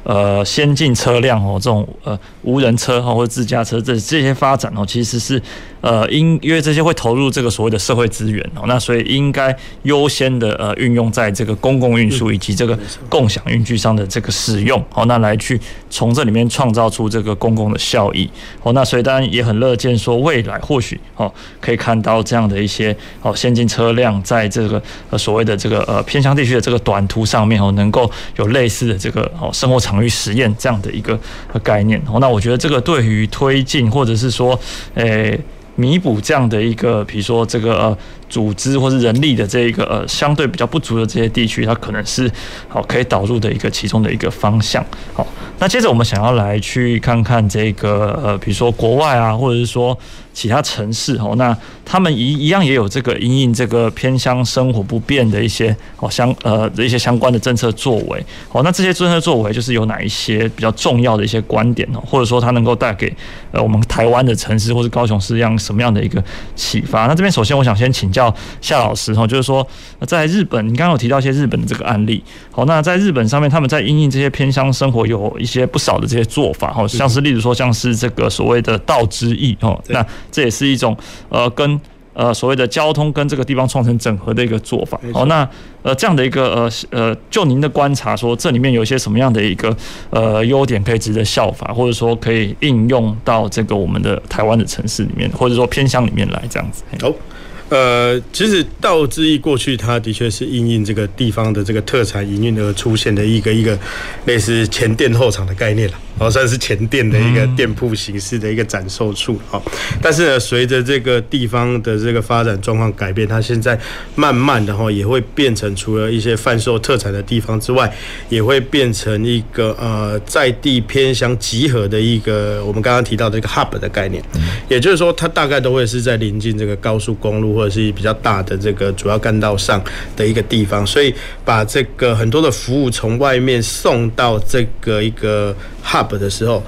呃，先进车辆哦，这种呃无人车哈或者自驾车这这些发展哦，其实是呃因因为这些会投入这个所谓的社会资源哦，那所以应该优先的呃运用在这个公共运输以及这个共享运具上的这个使用哦，那来去从这里面创造出这个公共的效益哦，那所以当然也很乐见说未来或许哦可以看到这样的一些哦先进车辆在这个呃所谓的这个呃偏乡地区的这个短途上面哦，能够有类似的这个哦生活场。域实验这样的一个概念哦，那我觉得这个对于推进或者是说，诶弥补这样的一个，比如说这个组织或是人力的这一个呃相对比较不足的这些地区，它可能是好可以导入的一个其中的一个方向。好，那接着我们想要来去看看这个呃，比如说国外啊，或者是说。其他城市哦，那他们一一样也有这个因应这个偏乡生活不便的一些哦相呃的一些相关的政策作为哦，那这些政策作为就是有哪一些比较重要的一些观点哦，或者说它能够带给呃我们台湾的城市或者高雄市一样什么样的一个启发？那这边首先我想先请教夏老师哈，就是说在日本，你刚刚有提到一些日本的这个案例，好，那在日本上面他们在因应这些偏乡生活有一些不少的这些做法哈，像是例如说像是这个所谓的道之意哦，那这也是一种呃，跟呃所谓的交通跟这个地方创成整合的一个做法。好，那呃这样的一个呃呃，就您的观察说，这里面有一些什么样的一个呃优点可以值得效法，或者说可以应用到这个我们的台湾的城市里面，或者说偏乡里面来这样子。好，呃，其实道之意过去它的确是因应这个地方的这个特产营运而出现的一个一个类似前店后厂的概念了。哦，算是前店的一个店铺形式的一个展售处。好，但是呢，随着这个地方的这个发展状况改变，它现在慢慢的哈，也会变成除了一些贩售特产的地方之外，也会变成一个呃在地偏乡集合的一个我们刚刚提到的一个 hub 的概念。也就是说，它大概都会是在临近这个高速公路或者是比较大的这个主要干道上的一个地方，所以把这个很多的服务从外面送到这个一个。Hub 的时候，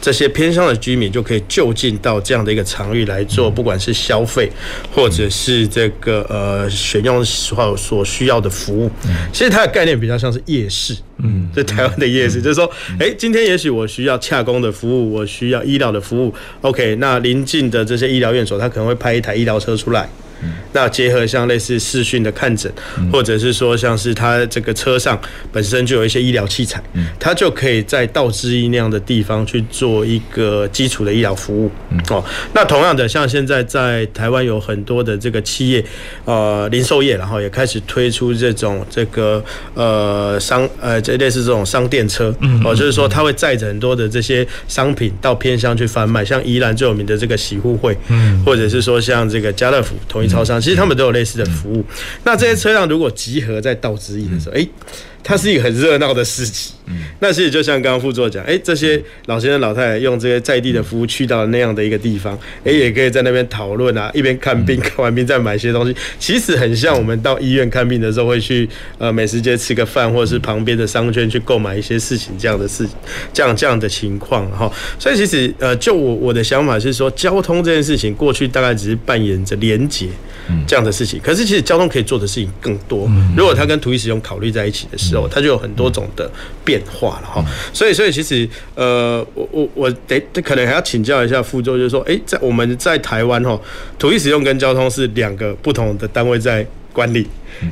这些偏乡的居民就可以就近到这样的一个场域来做，不管是消费，或者是这个呃选用所所需要的服务。其实它的概念比较像是夜市，嗯，在台湾的夜市，就是说，诶，今天也许我需要洽公的服务，我需要医疗的服务，OK，那邻近的这些医疗院所，他可能会派一台医疗车出来。那结合像类似视讯的看诊，或者是说像是他这个车上本身就有一些医疗器材，他就可以在道之一那样的地方去做一个基础的医疗服务。哦，那同样的，像现在在台湾有很多的这个企业，呃，零售业，然后也开始推出这种这个呃商呃这类似这种商店车，哦，就是说他会载着很多的这些商品到偏乡去贩卖，像宜兰最有名的这个喜互惠，或者是说像这个家乐福同一超商，其实他们都有类似的服务。那这些车辆如果集合在道之驿的时候，诶，它是一个很热闹的市集。那其实就像刚刚副座讲，诶，这些老先生老太太用这些在地的服务去到那样的一个地方，诶，也可以在那边讨论啊，一边看病，看完病再买些东西。其实很像我们到医院看病的时候会去呃美食街吃个饭，或者是旁边的商圈去购买一些事情这样的事情，这样这样的情况哈。所以其实呃，就我我的想法是说，交通这件事情过去大概只是扮演着连结。这样的事情，可是其实交通可以做的事情更多。如果它跟土地使用考虑在一起的时候，它就有很多种的变化了哈。所以，所以其实呃，我我我得可能还要请教一下副座，就是说，诶，在我们在台湾哈，土地使用跟交通是两个不同的单位在管理。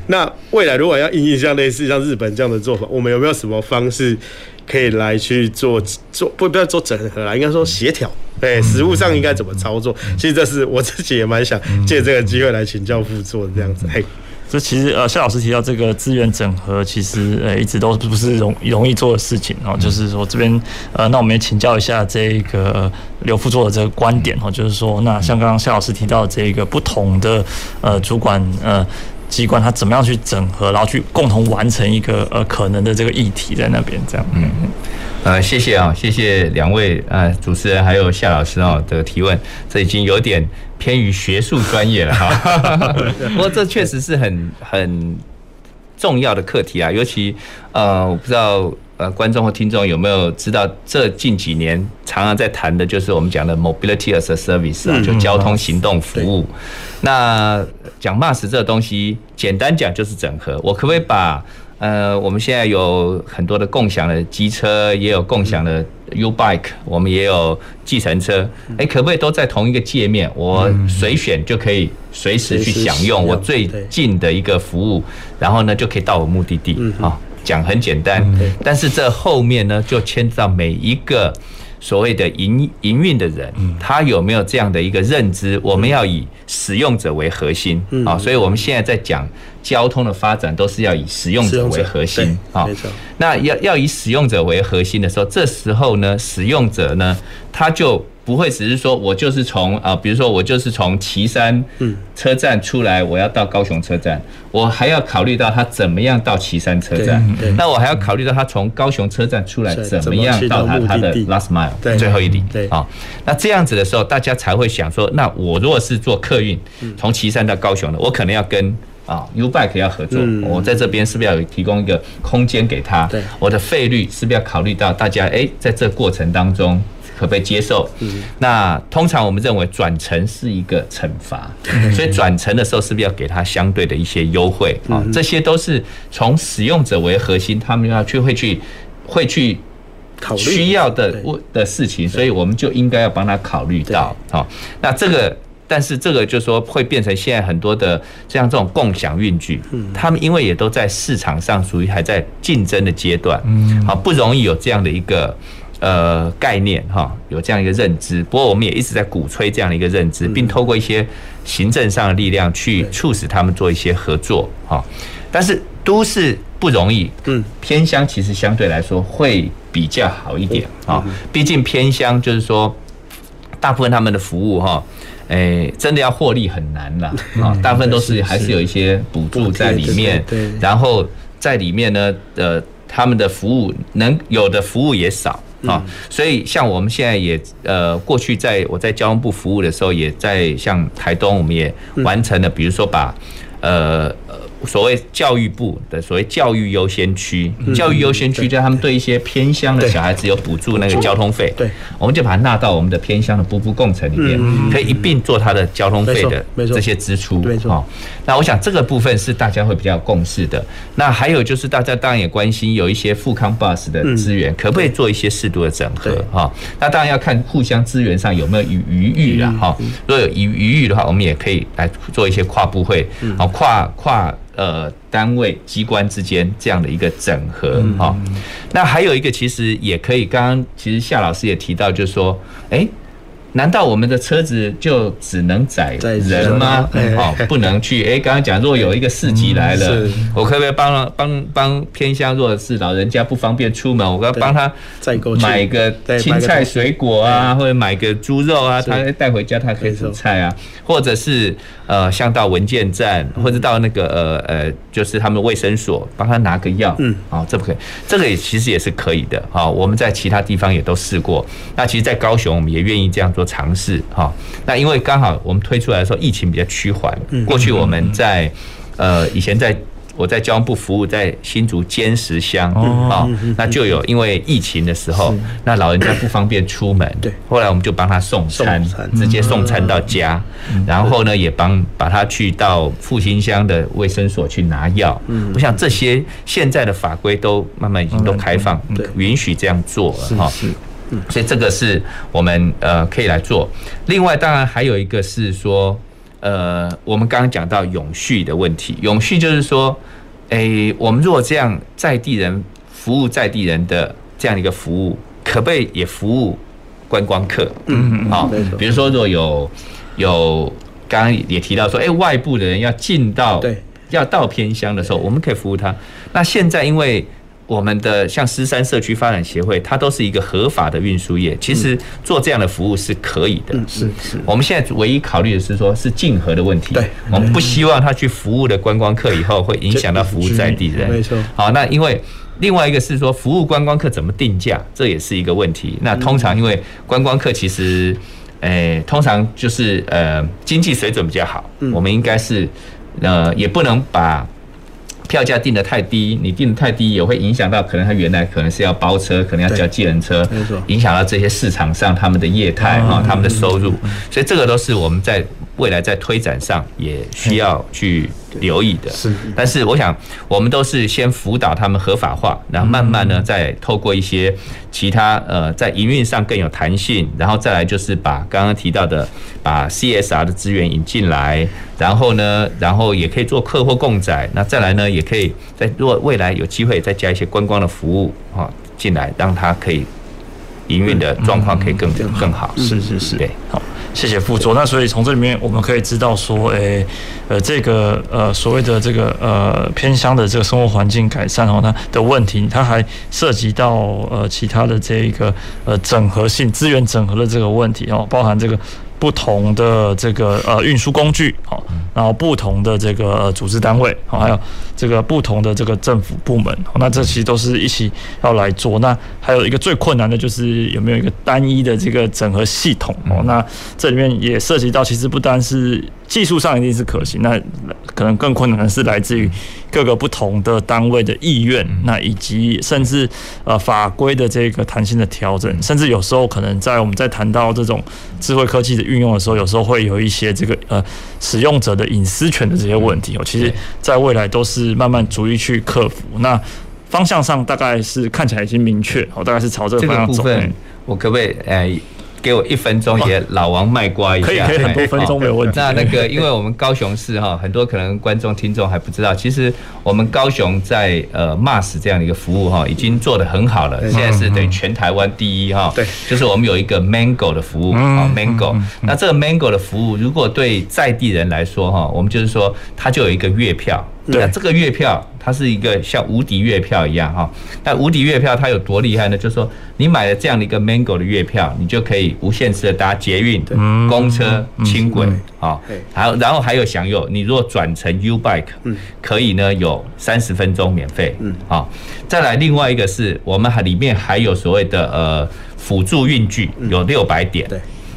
那未来如果要因应像类似像日本这样的做法，我们有没有什么方式可以来去做做不不要做整合啦，应该说协调。对，实物上应该怎么操作？其实这是我自己也蛮想借这个机会来请教副座这样子。嘿，这其实呃，夏老师提到这个资源整合，其实呃一直都不是容容易做的事情哦。就是说这边呃，那我们也请教一下这个刘副座的这个观点哦，就是说那像刚刚夏老师提到的这个不同的呃主管呃机关，他怎么样去整合，然后去共同完成一个呃可能的这个议题在那边这样。嗯。呃，谢谢啊，谢谢两位呃主持人还有夏老师哦的提问，这已经有点偏于学术专业了哈。不过这确实是很很重要的课题啊，尤其呃，我不知道。呃，观众或听众有没有知道，这近几年常常在谈的就是我们讲的 mobility as a service 啊，就交通行动服务。那讲 MaaS 这个东西，简单讲就是整合。我可不可以把呃，我们现在有很多的共享的机车，也有共享的 U bike，我们也有计程车，哎，可不可以都在同一个界面？我随选就可以随时去享用我最近的一个服务，然后呢就可以到我目的地啊。讲很简单，但是这后面呢，就牵扯到每一个所谓的营营运的人，他有没有这样的一个认知？我们要以使用者为核心啊，所以我们现在在讲交通的发展，都是要以使用者为核心啊。那要要以使用者为核心的时候，这时候呢，使用者呢，他就。不会只是说我就是从啊，比如说我就是从岐山车站出来，我要到高雄车站，我还要考虑到他怎么样到岐山车站，那我还要考虑到他从高雄车站出来怎么样到他他的 last mile 最后一里，啊，那这样子的时候，大家才会想说，那我如果是做客运，从岐山到高雄的，我可能要跟啊 U-Bike 要合作，我在这边是不是要提供一个空间给他？对。我的费率是不是要考虑到大家？哎，在这过程当中。可被接受，那通常我们认为转乘是一个惩罚，所以转乘的时候是不是要给他相对的一些优惠？啊？这些都是从使用者为核心，他们要去会去会去需要的的事情，所以我们就应该要帮他考虑到。好，那这个，但是这个就是说会变成现在很多的像这种共享运具，他们因为也都在市场上属于还在竞争的阶段，好不容易有这样的一个。呃，概念哈，有这样一个认知。不过我们也一直在鼓吹这样的一个认知，并透过一些行政上的力量去促使他们做一些合作哈。但是都市不容易，嗯，偏乡其实相对来说会比较好一点啊。毕竟偏乡就是说，大部分他们的服务哈，哎，真的要获利很难了啊。大部分都是还是有一些补助在里面，然后在里面呢，呃，他们的服务能有的服务也少。啊，所以像我们现在也呃，过去在我在交通部服务的时候，也在像台东，我们也完成了，比如说把呃。所谓教育部的所谓教育优先区，教育优先区就他们对一些偏乡的小孩子有补助那个交通费，对，我们就把它纳到我们的偏乡的步步共乘里面，可以一并做它的交通费的这些支出。没错，那我想这个部分是大家会比较共识的。那还有就是大家当然也关心有一些富康 bus 的资源，可不可以做一些适度的整合？哈，那当然要看互相资源上有没有余余裕了哈。如果有余余裕的话，我们也可以来做一些跨部会，好跨跨。呃，单位机关之间这样的一个整合哈，那还有一个其实也可以，刚刚其实夏老师也提到，就是说，哎。难道我们的车子就只能载人吗？哦，不能去。哎，刚刚讲，如果有一个市集来了，我可不可以帮帮帮偏乡弱势老人家不方便出门，我要帮他买个青菜水果啊，或者买个猪肉啊，他带回家他可以煮菜啊，或者是呃，像到文件站或者到那个呃呃，就是他们卫生所帮他拿个药，嗯，哦，这不可以，这个也其实也是可以的啊。我们在其他地方也都试过，那其实，在高雄我们也愿意这样做。尝试哈，那因为刚好我们推出来的时候疫情比较趋缓，过去我们在呃以前在我在交通部服务在新竹尖石乡啊，那就有因为疫情的时候，那老人家不方便出门，对，后来我们就帮他送餐，直接送餐到家，然后呢也帮把他去到复兴乡的卫生所去拿药，我想这些现在的法规都慢慢已经都开放，允许这样做了哈。所以这个是我们呃可以来做。另外，当然还有一个是说，呃，我们刚刚讲到永续的问题。永续就是说，诶，我们如果这样在地人服务在地人的这样一个服务，可不可以也服务观光客？嗯嗯。好，比如说，如果有有刚刚也提到说，诶，外部的人要进到要到偏乡的时候，我们可以服务他。那现在因为我们的像狮山社区发展协会，它都是一个合法的运输业，其实做这样的服务是可以的。是是。我们现在唯一考虑的是说，是竞合的问题。对。我们不希望他去服务的观光客以后会影响到服务在地人。没错。好，那因为另外一个是说服务观光客怎么定价，这也是一个问题。那通常因为观光客其实，诶，通常就是呃经济水准比较好，我们应该是呃也不能把。票价定得太低，你定得太低也会影响到，可能他原来可能是要包车，可能要叫计程车，影响到这些市场上他们的业态啊，他们的收入，所以这个都是我们在未来在推展上也需要去留意的。是，但是我想我们都是先辅导他们合法化，然后慢慢呢再透过一些其他呃在营运上更有弹性，然后再来就是把刚刚提到的把 CSR 的资源引进来。然后呢，然后也可以做客货共载。那再来呢，也可以在如果未来有机会再加一些观光的服务啊进来，让它可以营运的状况可以更更好。是是是，对，好，谢谢副座。那所以从这里面我们可以知道说，诶，呃，这个呃所谓的这个呃偏乡的这个生活环境改善哦，那的问题，它还涉及到呃其他的这一个呃整合性资源整合的这个问题哦，包含这个。不同的这个呃运输工具，好，然后不同的这个组织单位，好，还有这个不同的这个政府部门，那这其实都是一起要来做。那还有一个最困难的就是有没有一个单一的这个整合系统哦？那这里面也涉及到，其实不单是。技术上一定是可行，那可能更困难的是来自于各个不同的单位的意愿，那以及甚至呃法规的这个弹性的调整，甚至有时候可能在我们在谈到这种智慧科技的运用的时候，有时候会有一些这个呃使用者的隐私权的这些问题哦，其实在未来都是慢慢逐一去克服。那方向上大概是看起来已经明确，哦，大概是朝这个方向走。我可不可以诶？给我一分钟，也老王卖瓜一下。可以，可以很多分钟没有问题。那那个，因为我们高雄市哈，很多可能观众听众还不知道，其实我们高雄在呃 MaaS 这样的一个服务哈，已经做得很好了。现在是等于全台湾第一哈。对。就是我们有一个 Mango 的服务啊，Mango。那这个 Mango 的服务，如果对在地人来说哈，我们就是说，它就有一个月票。那这个月票，它是一个像无敌月票一样哈。那无敌月票它有多厉害呢？就是说，你买了这样的一个 Mango 的月票，你就可以无限次的搭捷运、公车、轻轨啊。还有，然后还有享有，你如果转乘 U Bike，可以呢有三十分钟免费。嗯好，再来另外一个是我们还里面还有所谓的呃辅助运具，有六百点。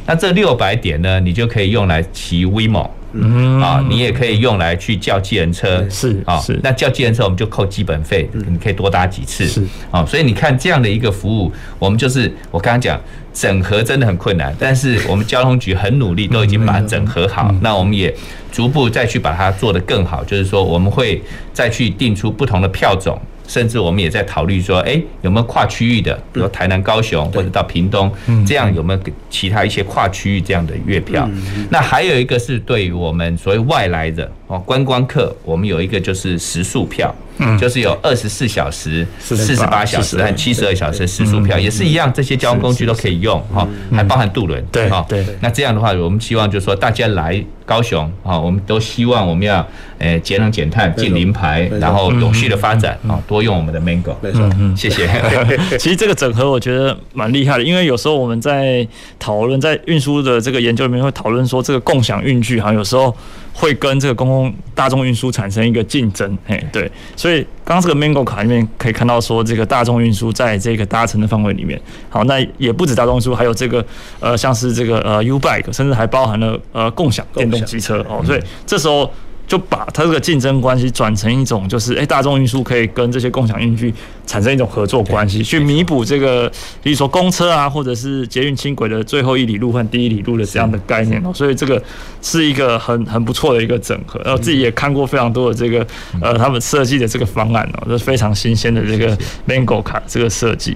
那这六百点呢，你就可以用来骑 WeMo。嗯啊，你也可以用来去叫计程车，是啊，是。那叫计程车我们就扣基本费，你可以多搭几次，是啊。所以你看这样的一个服务，我们就是我刚刚讲整合真的很困难，但是我们交通局很努力，都已经把它整合好。那我们也逐步再去把它做得更好，就是说我们会再去定出不同的票种。甚至我们也在考虑说，哎，有没有跨区域的，比如台南、高雄或者到屏东，这样有没有其他一些跨区域这样的月票？那还有一个是对于我们所谓外来的哦观光客，我们有一个就是食宿票。嗯，就是有二十四小时、四十八小时和七十二小时时速票，也是一样，这些交通工具都可以用哈，还包含渡轮。对哈，对。那这样的话，我们希望就是说，大家来高雄啊，我们都希望我们要诶节能减碳、近零排，然后永续的发展啊，多用我们的 Mango。没错，谢谢。其实这个整合我觉得蛮厉害的，因为有时候我们在讨论在运输的这个研究里面会讨论说，这个共享运具哈，有时候。会跟这个公共大众运输产生一个竞争，嘿，对，所以刚刚这个 Mango 卡里面可以看到说，这个大众运输在这个搭乘的范围里面，好，那也不止大众运输，还有这个呃，像是这个呃 U Bike，甚至还包含了呃共享电动机车哦，所以这时候。就把它这个竞争关系转成一种，就是诶，大众运输可以跟这些共享运具产生一种合作关系，去弥补这个，比如说公车啊，或者是捷运轻轨的最后一里路和第一里路的这样的概念哦。所以这个是一个很很不错的一个整合。然后自己也看过非常多的这个呃，他们设计的这个方案哦，是非常新鲜的这个 Mango 卡这个设计。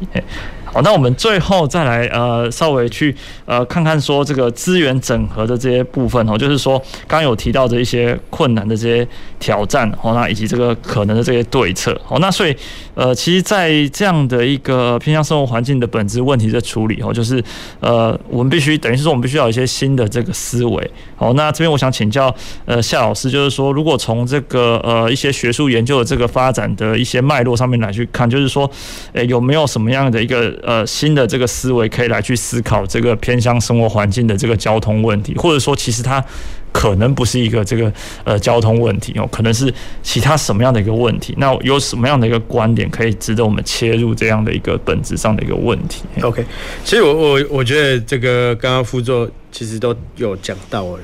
好，那我们最后再来呃，稍微去呃看看说这个资源整合的这些部分哦，就是说刚刚有提到的一些困难的这些挑战哦，那以及这个可能的这些对策哦，那所以呃，其实，在这样的一个偏向生活环境的本质问题的处理哦，就是呃，我们必须等于是说我们必须要有一些新的这个思维。好，那这边我想请教呃夏老师，就是说如果从这个呃一些学术研究的这个发展的一些脉络上面来去看，就是说诶有没有什么样的一个呃新的这个思维可以来去思考这个偏向生活环境的这个交通问题，或者说其实它可能不是一个这个呃交通问题哦，可能是其他什么样的一个问题？那有什么样的一个观点可以值得我们切入这样的一个本质上的一个问题？OK，其实我我我觉得这个刚刚副座其实都有讲到了。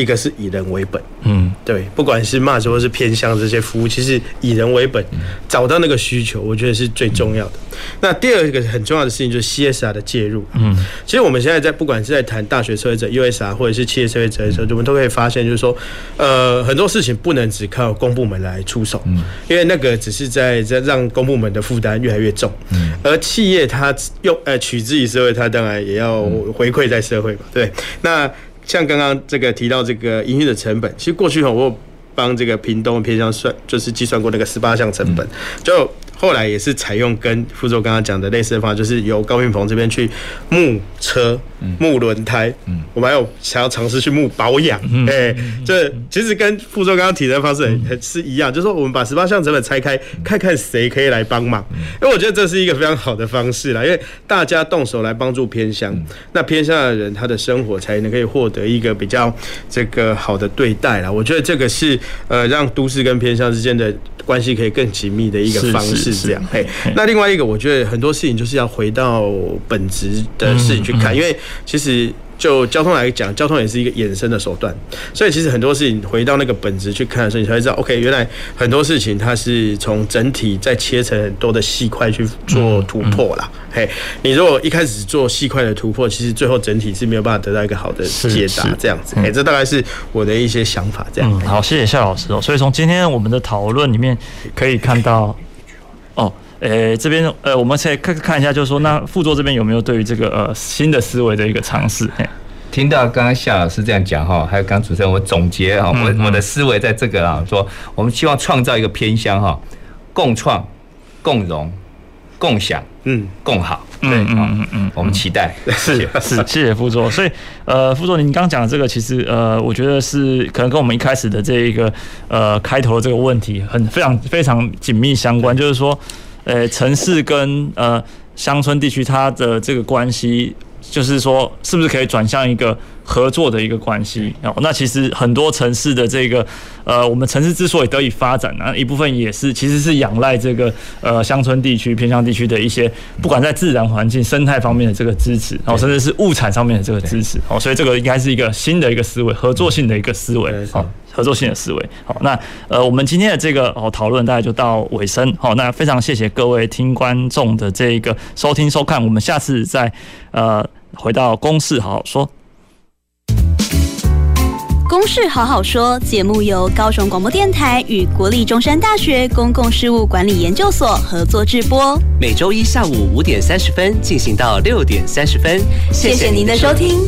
一个是以人为本，嗯，对，不管是 MaaS 或是偏向这些服务，其实以人为本，找到那个需求，我觉得是最重要的。那第二个很重要的事情就是 CSR 的介入，嗯，其实我们现在在不管是在谈大学社会者 USR 或者是企业社会责任的时候，我们都可以发现，就是说，呃，很多事情不能只靠公部门来出手，嗯，因为那个只是在在让公部门的负担越来越重，嗯，而企业它用呃取之于社会，它当然也要回馈在社会嘛，对，那。像刚刚这个提到这个营运的成本，其实过去哈，我有帮这个屏东偏向算，就是计算过那个十八项成本，就。后来也是采用跟副座刚刚讲的类似的方法，就是由高运鹏这边去募车、募轮胎，嗯。我们还有想要尝试去募保养，哎，这其实跟副座刚刚提的方式很是一样，就是说我们把十八项成本拆开，看看谁可以来帮忙，因为我觉得这是一个非常好的方式啦，因为大家动手来帮助偏乡，那偏乡的人他的生活才能可以获得一个比较这个好的对待啦。我觉得这个是呃让都市跟偏乡之间的关系可以更紧密的一个方式。这样，嘿，那另外一个，我觉得很多事情就是要回到本质的事情去看，因为其实。就交通来讲，交通也是一个衍生的手段，所以其实很多事情回到那个本质去看的时候，你才会知道，OK，原来很多事情它是从整体再切成很多的细块去做突破啦。嘿，你如果一开始做细块的突破，其实最后整体是没有办法得到一个好的解答，这样子。哎，这大概是我的一些想法。这样。嗯，好，谢谢夏老师哦。所以从今天我们的讨论里面可以看到，哦。诶、欸，这边呃，我们再看看一下，就是说，那副座这边有没有对于这个呃新的思维的一个尝试？听到刚刚夏老师这样讲哈，还有刚主持人我总结哈，我我的思维在这个啊，说我们希望创造一个偏乡哈，共创、共荣、共享、嗯、共好。对，嗯嗯嗯，我们期待是是，谢谢副座。所以呃，副座您刚讲的这个，其实呃，我觉得是可能跟我们一开始的这一个呃开头的这个问题很非常非常紧密相关，就是说。呃，城市跟呃乡村地区，它的这个关系，就是说，是不是可以转向一个合作的一个关系？哦，那其实很多城市的这个呃，我们城市之所以得以发展呢，一部分也是其实是仰赖这个呃乡村地区、偏向地区的一些，不管在自然环境、生态方面的这个支持，哦，甚至是物产上面的这个支持，哦，所以这个应该是一个新的一个思维，合作性的一个思维，哦。合作性的思维，好，那呃，我们今天的这个哦讨论大概就到尾声，好，那非常谢谢各位听观众的这个收听收看，我们下次再呃回到公事好好说。公事好好说节目由高雄广播电台与国立中山大学公共事务管理研究所合作制播，每周一下午五点三十分进行到六点三十分，谢谢您的收听。